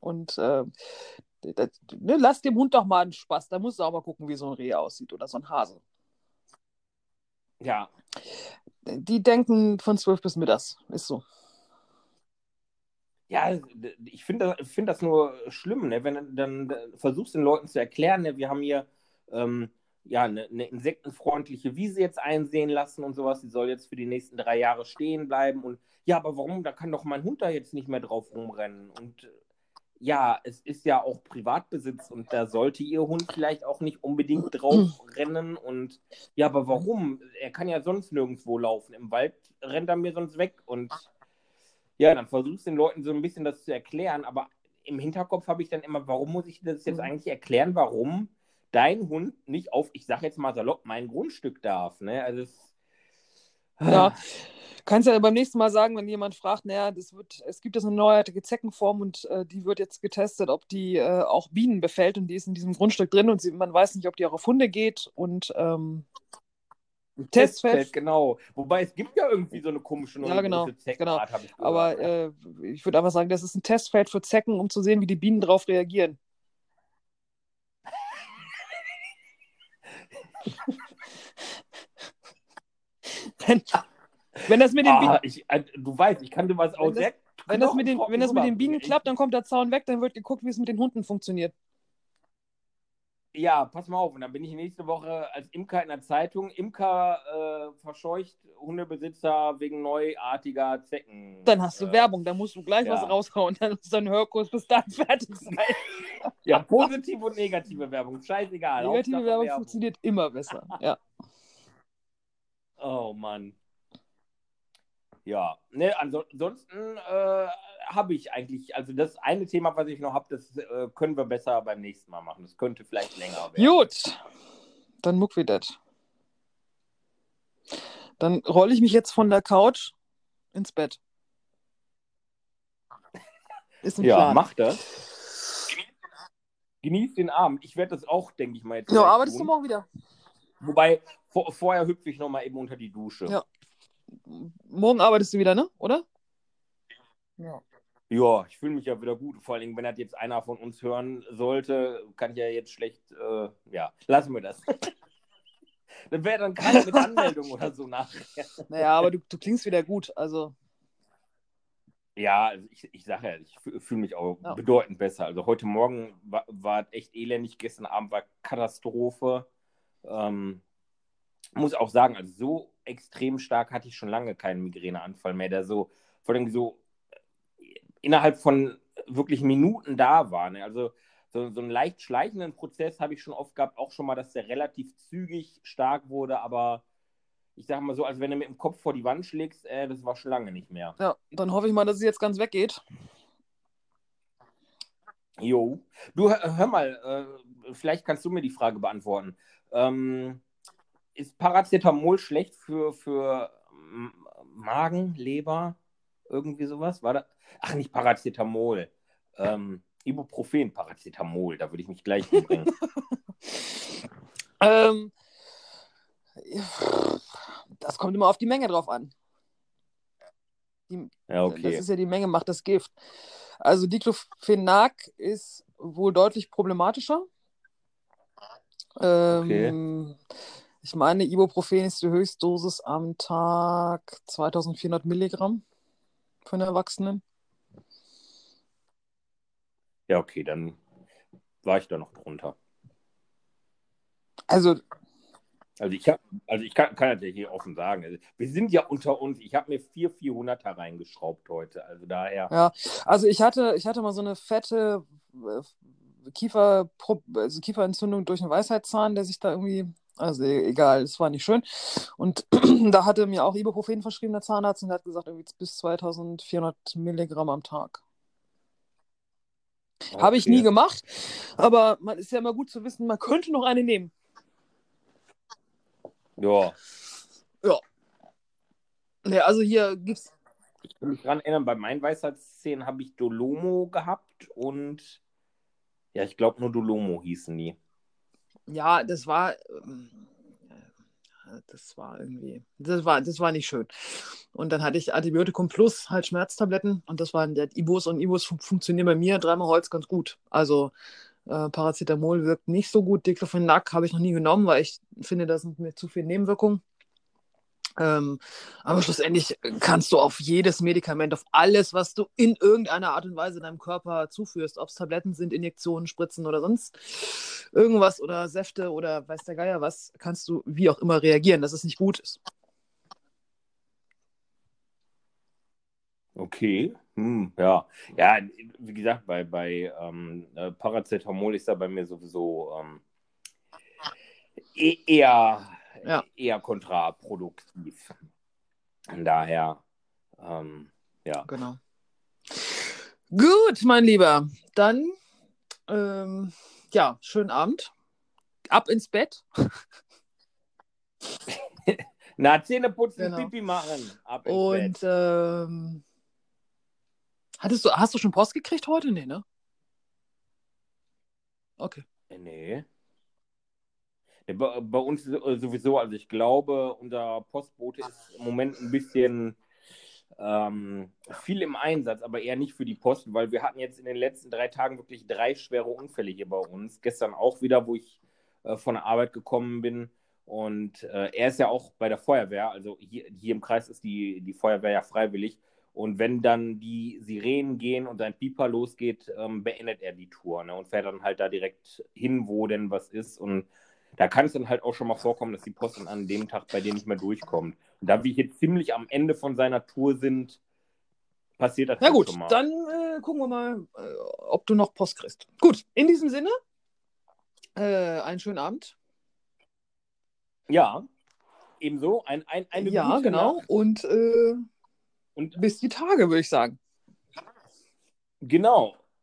Und äh, das, ne, lass dem Hund doch mal einen Spaß. Da musst du auch mal gucken, wie so ein Reh aussieht oder so ein Hase. Ja, Die denken von zwölf bis mittags. Ist so. Ja, ich finde das, find das nur schlimm, ne? wenn du dann versuchst den Leuten zu erklären, ne? wir haben hier ähm, ja, eine, eine insektenfreundliche Wiese jetzt einsehen lassen und sowas, die soll jetzt für die nächsten drei Jahre stehen bleiben und ja, aber warum, da kann doch mein Hund da jetzt nicht mehr drauf rumrennen und äh, ja, es ist ja auch Privatbesitz und da sollte ihr Hund vielleicht auch nicht unbedingt drauf [LAUGHS] rennen und ja, aber warum? Er kann ja sonst nirgendwo laufen, im Wald rennt er mir sonst weg und ja, dann versuchst du den Leuten so ein bisschen das zu erklären, aber im Hinterkopf habe ich dann immer, warum muss ich das jetzt Mhm. eigentlich erklären, warum dein Hund nicht auf, ich sage jetzt mal salopp, mein Grundstück darf, ne? Also es, Ja. Kannst ja beim nächsten Mal sagen, wenn jemand fragt, naja, das wird, es gibt jetzt eine neuartige Zeckenform und äh, die wird jetzt getestet, ob die äh, auch Bienen befällt und die ist in diesem Grundstück drin und sie, man weiß nicht, ob die auch auf Hunde geht und ähm, Testfeld. Testfeld, genau. Wobei es gibt ja irgendwie so eine komische neue Ja, genau, Zeckenart, habe ich aber äh, ich würde einfach sagen, das ist ein Testfeld für Zecken, um zu sehen, wie die Bienen darauf reagieren. [LAUGHS] wenn, wenn das mit den Bienen, ah, ich, äh, du weißt, ich kann dir was auch Wenn das- Wenn das mit den, wenn das mit den Bienen klappt, dann kommt der Zaun weg, dann wird geguckt, wie es mit den Hunden funktioniert. Ja, pass mal auf. Und dann bin ich nächste Woche als Imker in der Zeitung. Imker äh, verscheucht Hundebesitzer wegen neuartiger Zecken. Dann hast du äh, Werbung, dann musst du gleich ja. was raushauen. Dann ist dein Hörkurs bis dann [LAUGHS] fertig sein. Ja, positive und negative Werbung. Scheißegal. Negative Hauptsache Werbung funktioniert immer besser. Ja. Oh Mann. Ja, ne, anso- ansonsten äh, habe ich eigentlich, also das eine Thema, was ich noch habe, das äh, können wir besser beim nächsten Mal machen. Das könnte vielleicht länger werden. Gut, dann muck wie das. Dann rolle ich mich jetzt von der Couch ins Bett. Ist ein Ja, Plan. mach das. Genieß den Abend. Ich werde das auch, denke ich mal, jetzt. Ja, arbeitest du tun. morgen wieder? Wobei, vor, vorher hüpfe ich nochmal eben unter die Dusche. Ja. Morgen arbeitest du wieder, ne? Oder? Ja. Ja, ich fühle mich ja wieder gut. Vor allem, wenn das jetzt einer von uns hören sollte, kann ich ja jetzt schlecht, äh, ja, lassen wir das. [LAUGHS] dann wäre dann keiner mit Anmeldung oder so nachher. Naja, aber du, du klingst wieder gut. Also, Ja, also ich, ich sage ja, ich fühle mich auch Ja. bedeutend besser. Also heute Morgen war, war es echt elendig, gestern Abend war Katastrophe. Ähm, muss auch sagen, also so extrem stark hatte ich schon lange keinen Migräneanfall mehr, der so, vor allem so äh, innerhalb von wirklich Minuten da war. Ne? Also so, so einen leicht schleichenden Prozess habe ich schon oft gehabt, auch schon mal, dass der relativ zügig stark wurde, aber ich sage mal so, als wenn du mit dem Kopf vor die Wand schlägst, äh, das war schon lange nicht mehr. ja, dann hoffe ich mal, dass es jetzt ganz weggeht. Jo. Du, hör, hör mal, äh, vielleicht kannst du mir die Frage beantworten. Ähm, ist Paracetamol schlecht für, für M- Magen, Leber, irgendwie sowas? War da? Ach, nicht Paracetamol. Ähm, Ibuprofen, Paracetamol, da würde ich mich gleich umbringen. [LAUGHS] Ähm, das kommt immer auf die Menge drauf an. Die, Ja, Das okay. ist ja die Menge, macht das Gift. Also Diclofenac ist wohl deutlich problematischer. Ähm, Ich meine, Ibuprofen ist die Höchstdosis am Tag 2400 Milligramm für einen Erwachsenen. Ja, okay, dann war ich da noch drunter. Also, Also ich, hab, also ich kann, kann das ja hier offen sagen. Also wir sind ja unter uns. Ich habe mir vier 400er reingeschraubt heute. Also daher. ja, also ich hatte, ich hatte mal so eine fette äh, Kiefer, also Kieferentzündung durch einen Weisheitszahn, der sich da irgendwie, also e- egal, es war nicht schön. Und [CLEARS THROAT] da hatte mir auch Ibuprofen verschrieben, der Zahnarzt, und der hat gesagt, irgendwie bis 2400 Milligramm am Tag. Habe ich Okay. nie gemacht, aber man ist ja immer gut zu wissen, man könnte noch eine nehmen. Ja. Ne, also hier gibt's. Ich kann mich dran erinnern, bei meinen Weisheitszähnen habe ich Dolomo gehabt und ja, ich glaube nur Dolomo hießen die. Ja, das war. ähm, äh, Das war irgendwie. Das war, das war nicht schön. Und dann hatte ich Antibiotikum plus halt Schmerztabletten und das waren der Ibus und Ibus fun funktionieren bei mir dreimal Holz ganz gut. Also äh, Paracetamol wirkt nicht so gut. Diclofenac habe ich noch nie genommen, weil ich finde, da sind mir zu viele Nebenwirkungen. Ähm, aber schlussendlich kannst du auf jedes Medikament, auf alles, was du in irgendeiner Art und Weise deinem Körper zuführst, ob es Tabletten sind, Injektionen, Spritzen oder sonst irgendwas oder Säfte oder weiß der Geier was, kannst du wie auch immer reagieren, dass es nicht gut ist. Okay. Hm, ja. Ja, wie gesagt, bei, bei ähm, äh, Paracetamol ist da bei mir sowieso ähm, e- eher, Ja. eher kontraproduktiv. Von daher, ähm, ja. Genau. Gut, mein Lieber. Dann, ähm, ja, schönen Abend. Ab ins Bett. [LAUGHS] Na, Zähne putzen, Genau. Pipi machen. Ab ins Und Bett. ähm, hattest du, hast du schon Post gekriegt heute? Nee, ne? Okay. Äh, Nee. Bei, bei uns so- sowieso, also ich glaube, unser Postbote ist im Moment ein bisschen ähm, viel im Einsatz, aber eher nicht für die Post, weil wir hatten jetzt in den letzten drei Tagen wirklich drei schwere Unfälle hier bei uns. Gestern auch wieder, wo ich äh, von der Arbeit gekommen bin. Und äh, er ist ja auch bei der Feuerwehr, also hier, hier im Kreis ist die, die Feuerwehr ja freiwillig. Und wenn dann die Sirenen gehen und sein Pieper losgeht, ähm, beendet er die Tour ne? und fährt dann halt da direkt hin, wo denn was ist. Und da kann es dann halt auch schon mal vorkommen, dass die Post dann an dem Tag bei denen nicht mehr durchkommt. Und da wir hier ziemlich am Ende von seiner Tour sind, passiert das Na gut, schon mal. dann äh, gucken wir mal, äh, ob du noch Post kriegst. Gut, in diesem Sinne, äh, einen schönen Abend. Ja, ebenso. Ein, ein, eine ja, genau. Nacht. Und, äh, Und bis die Tage, würde ich sagen. genau.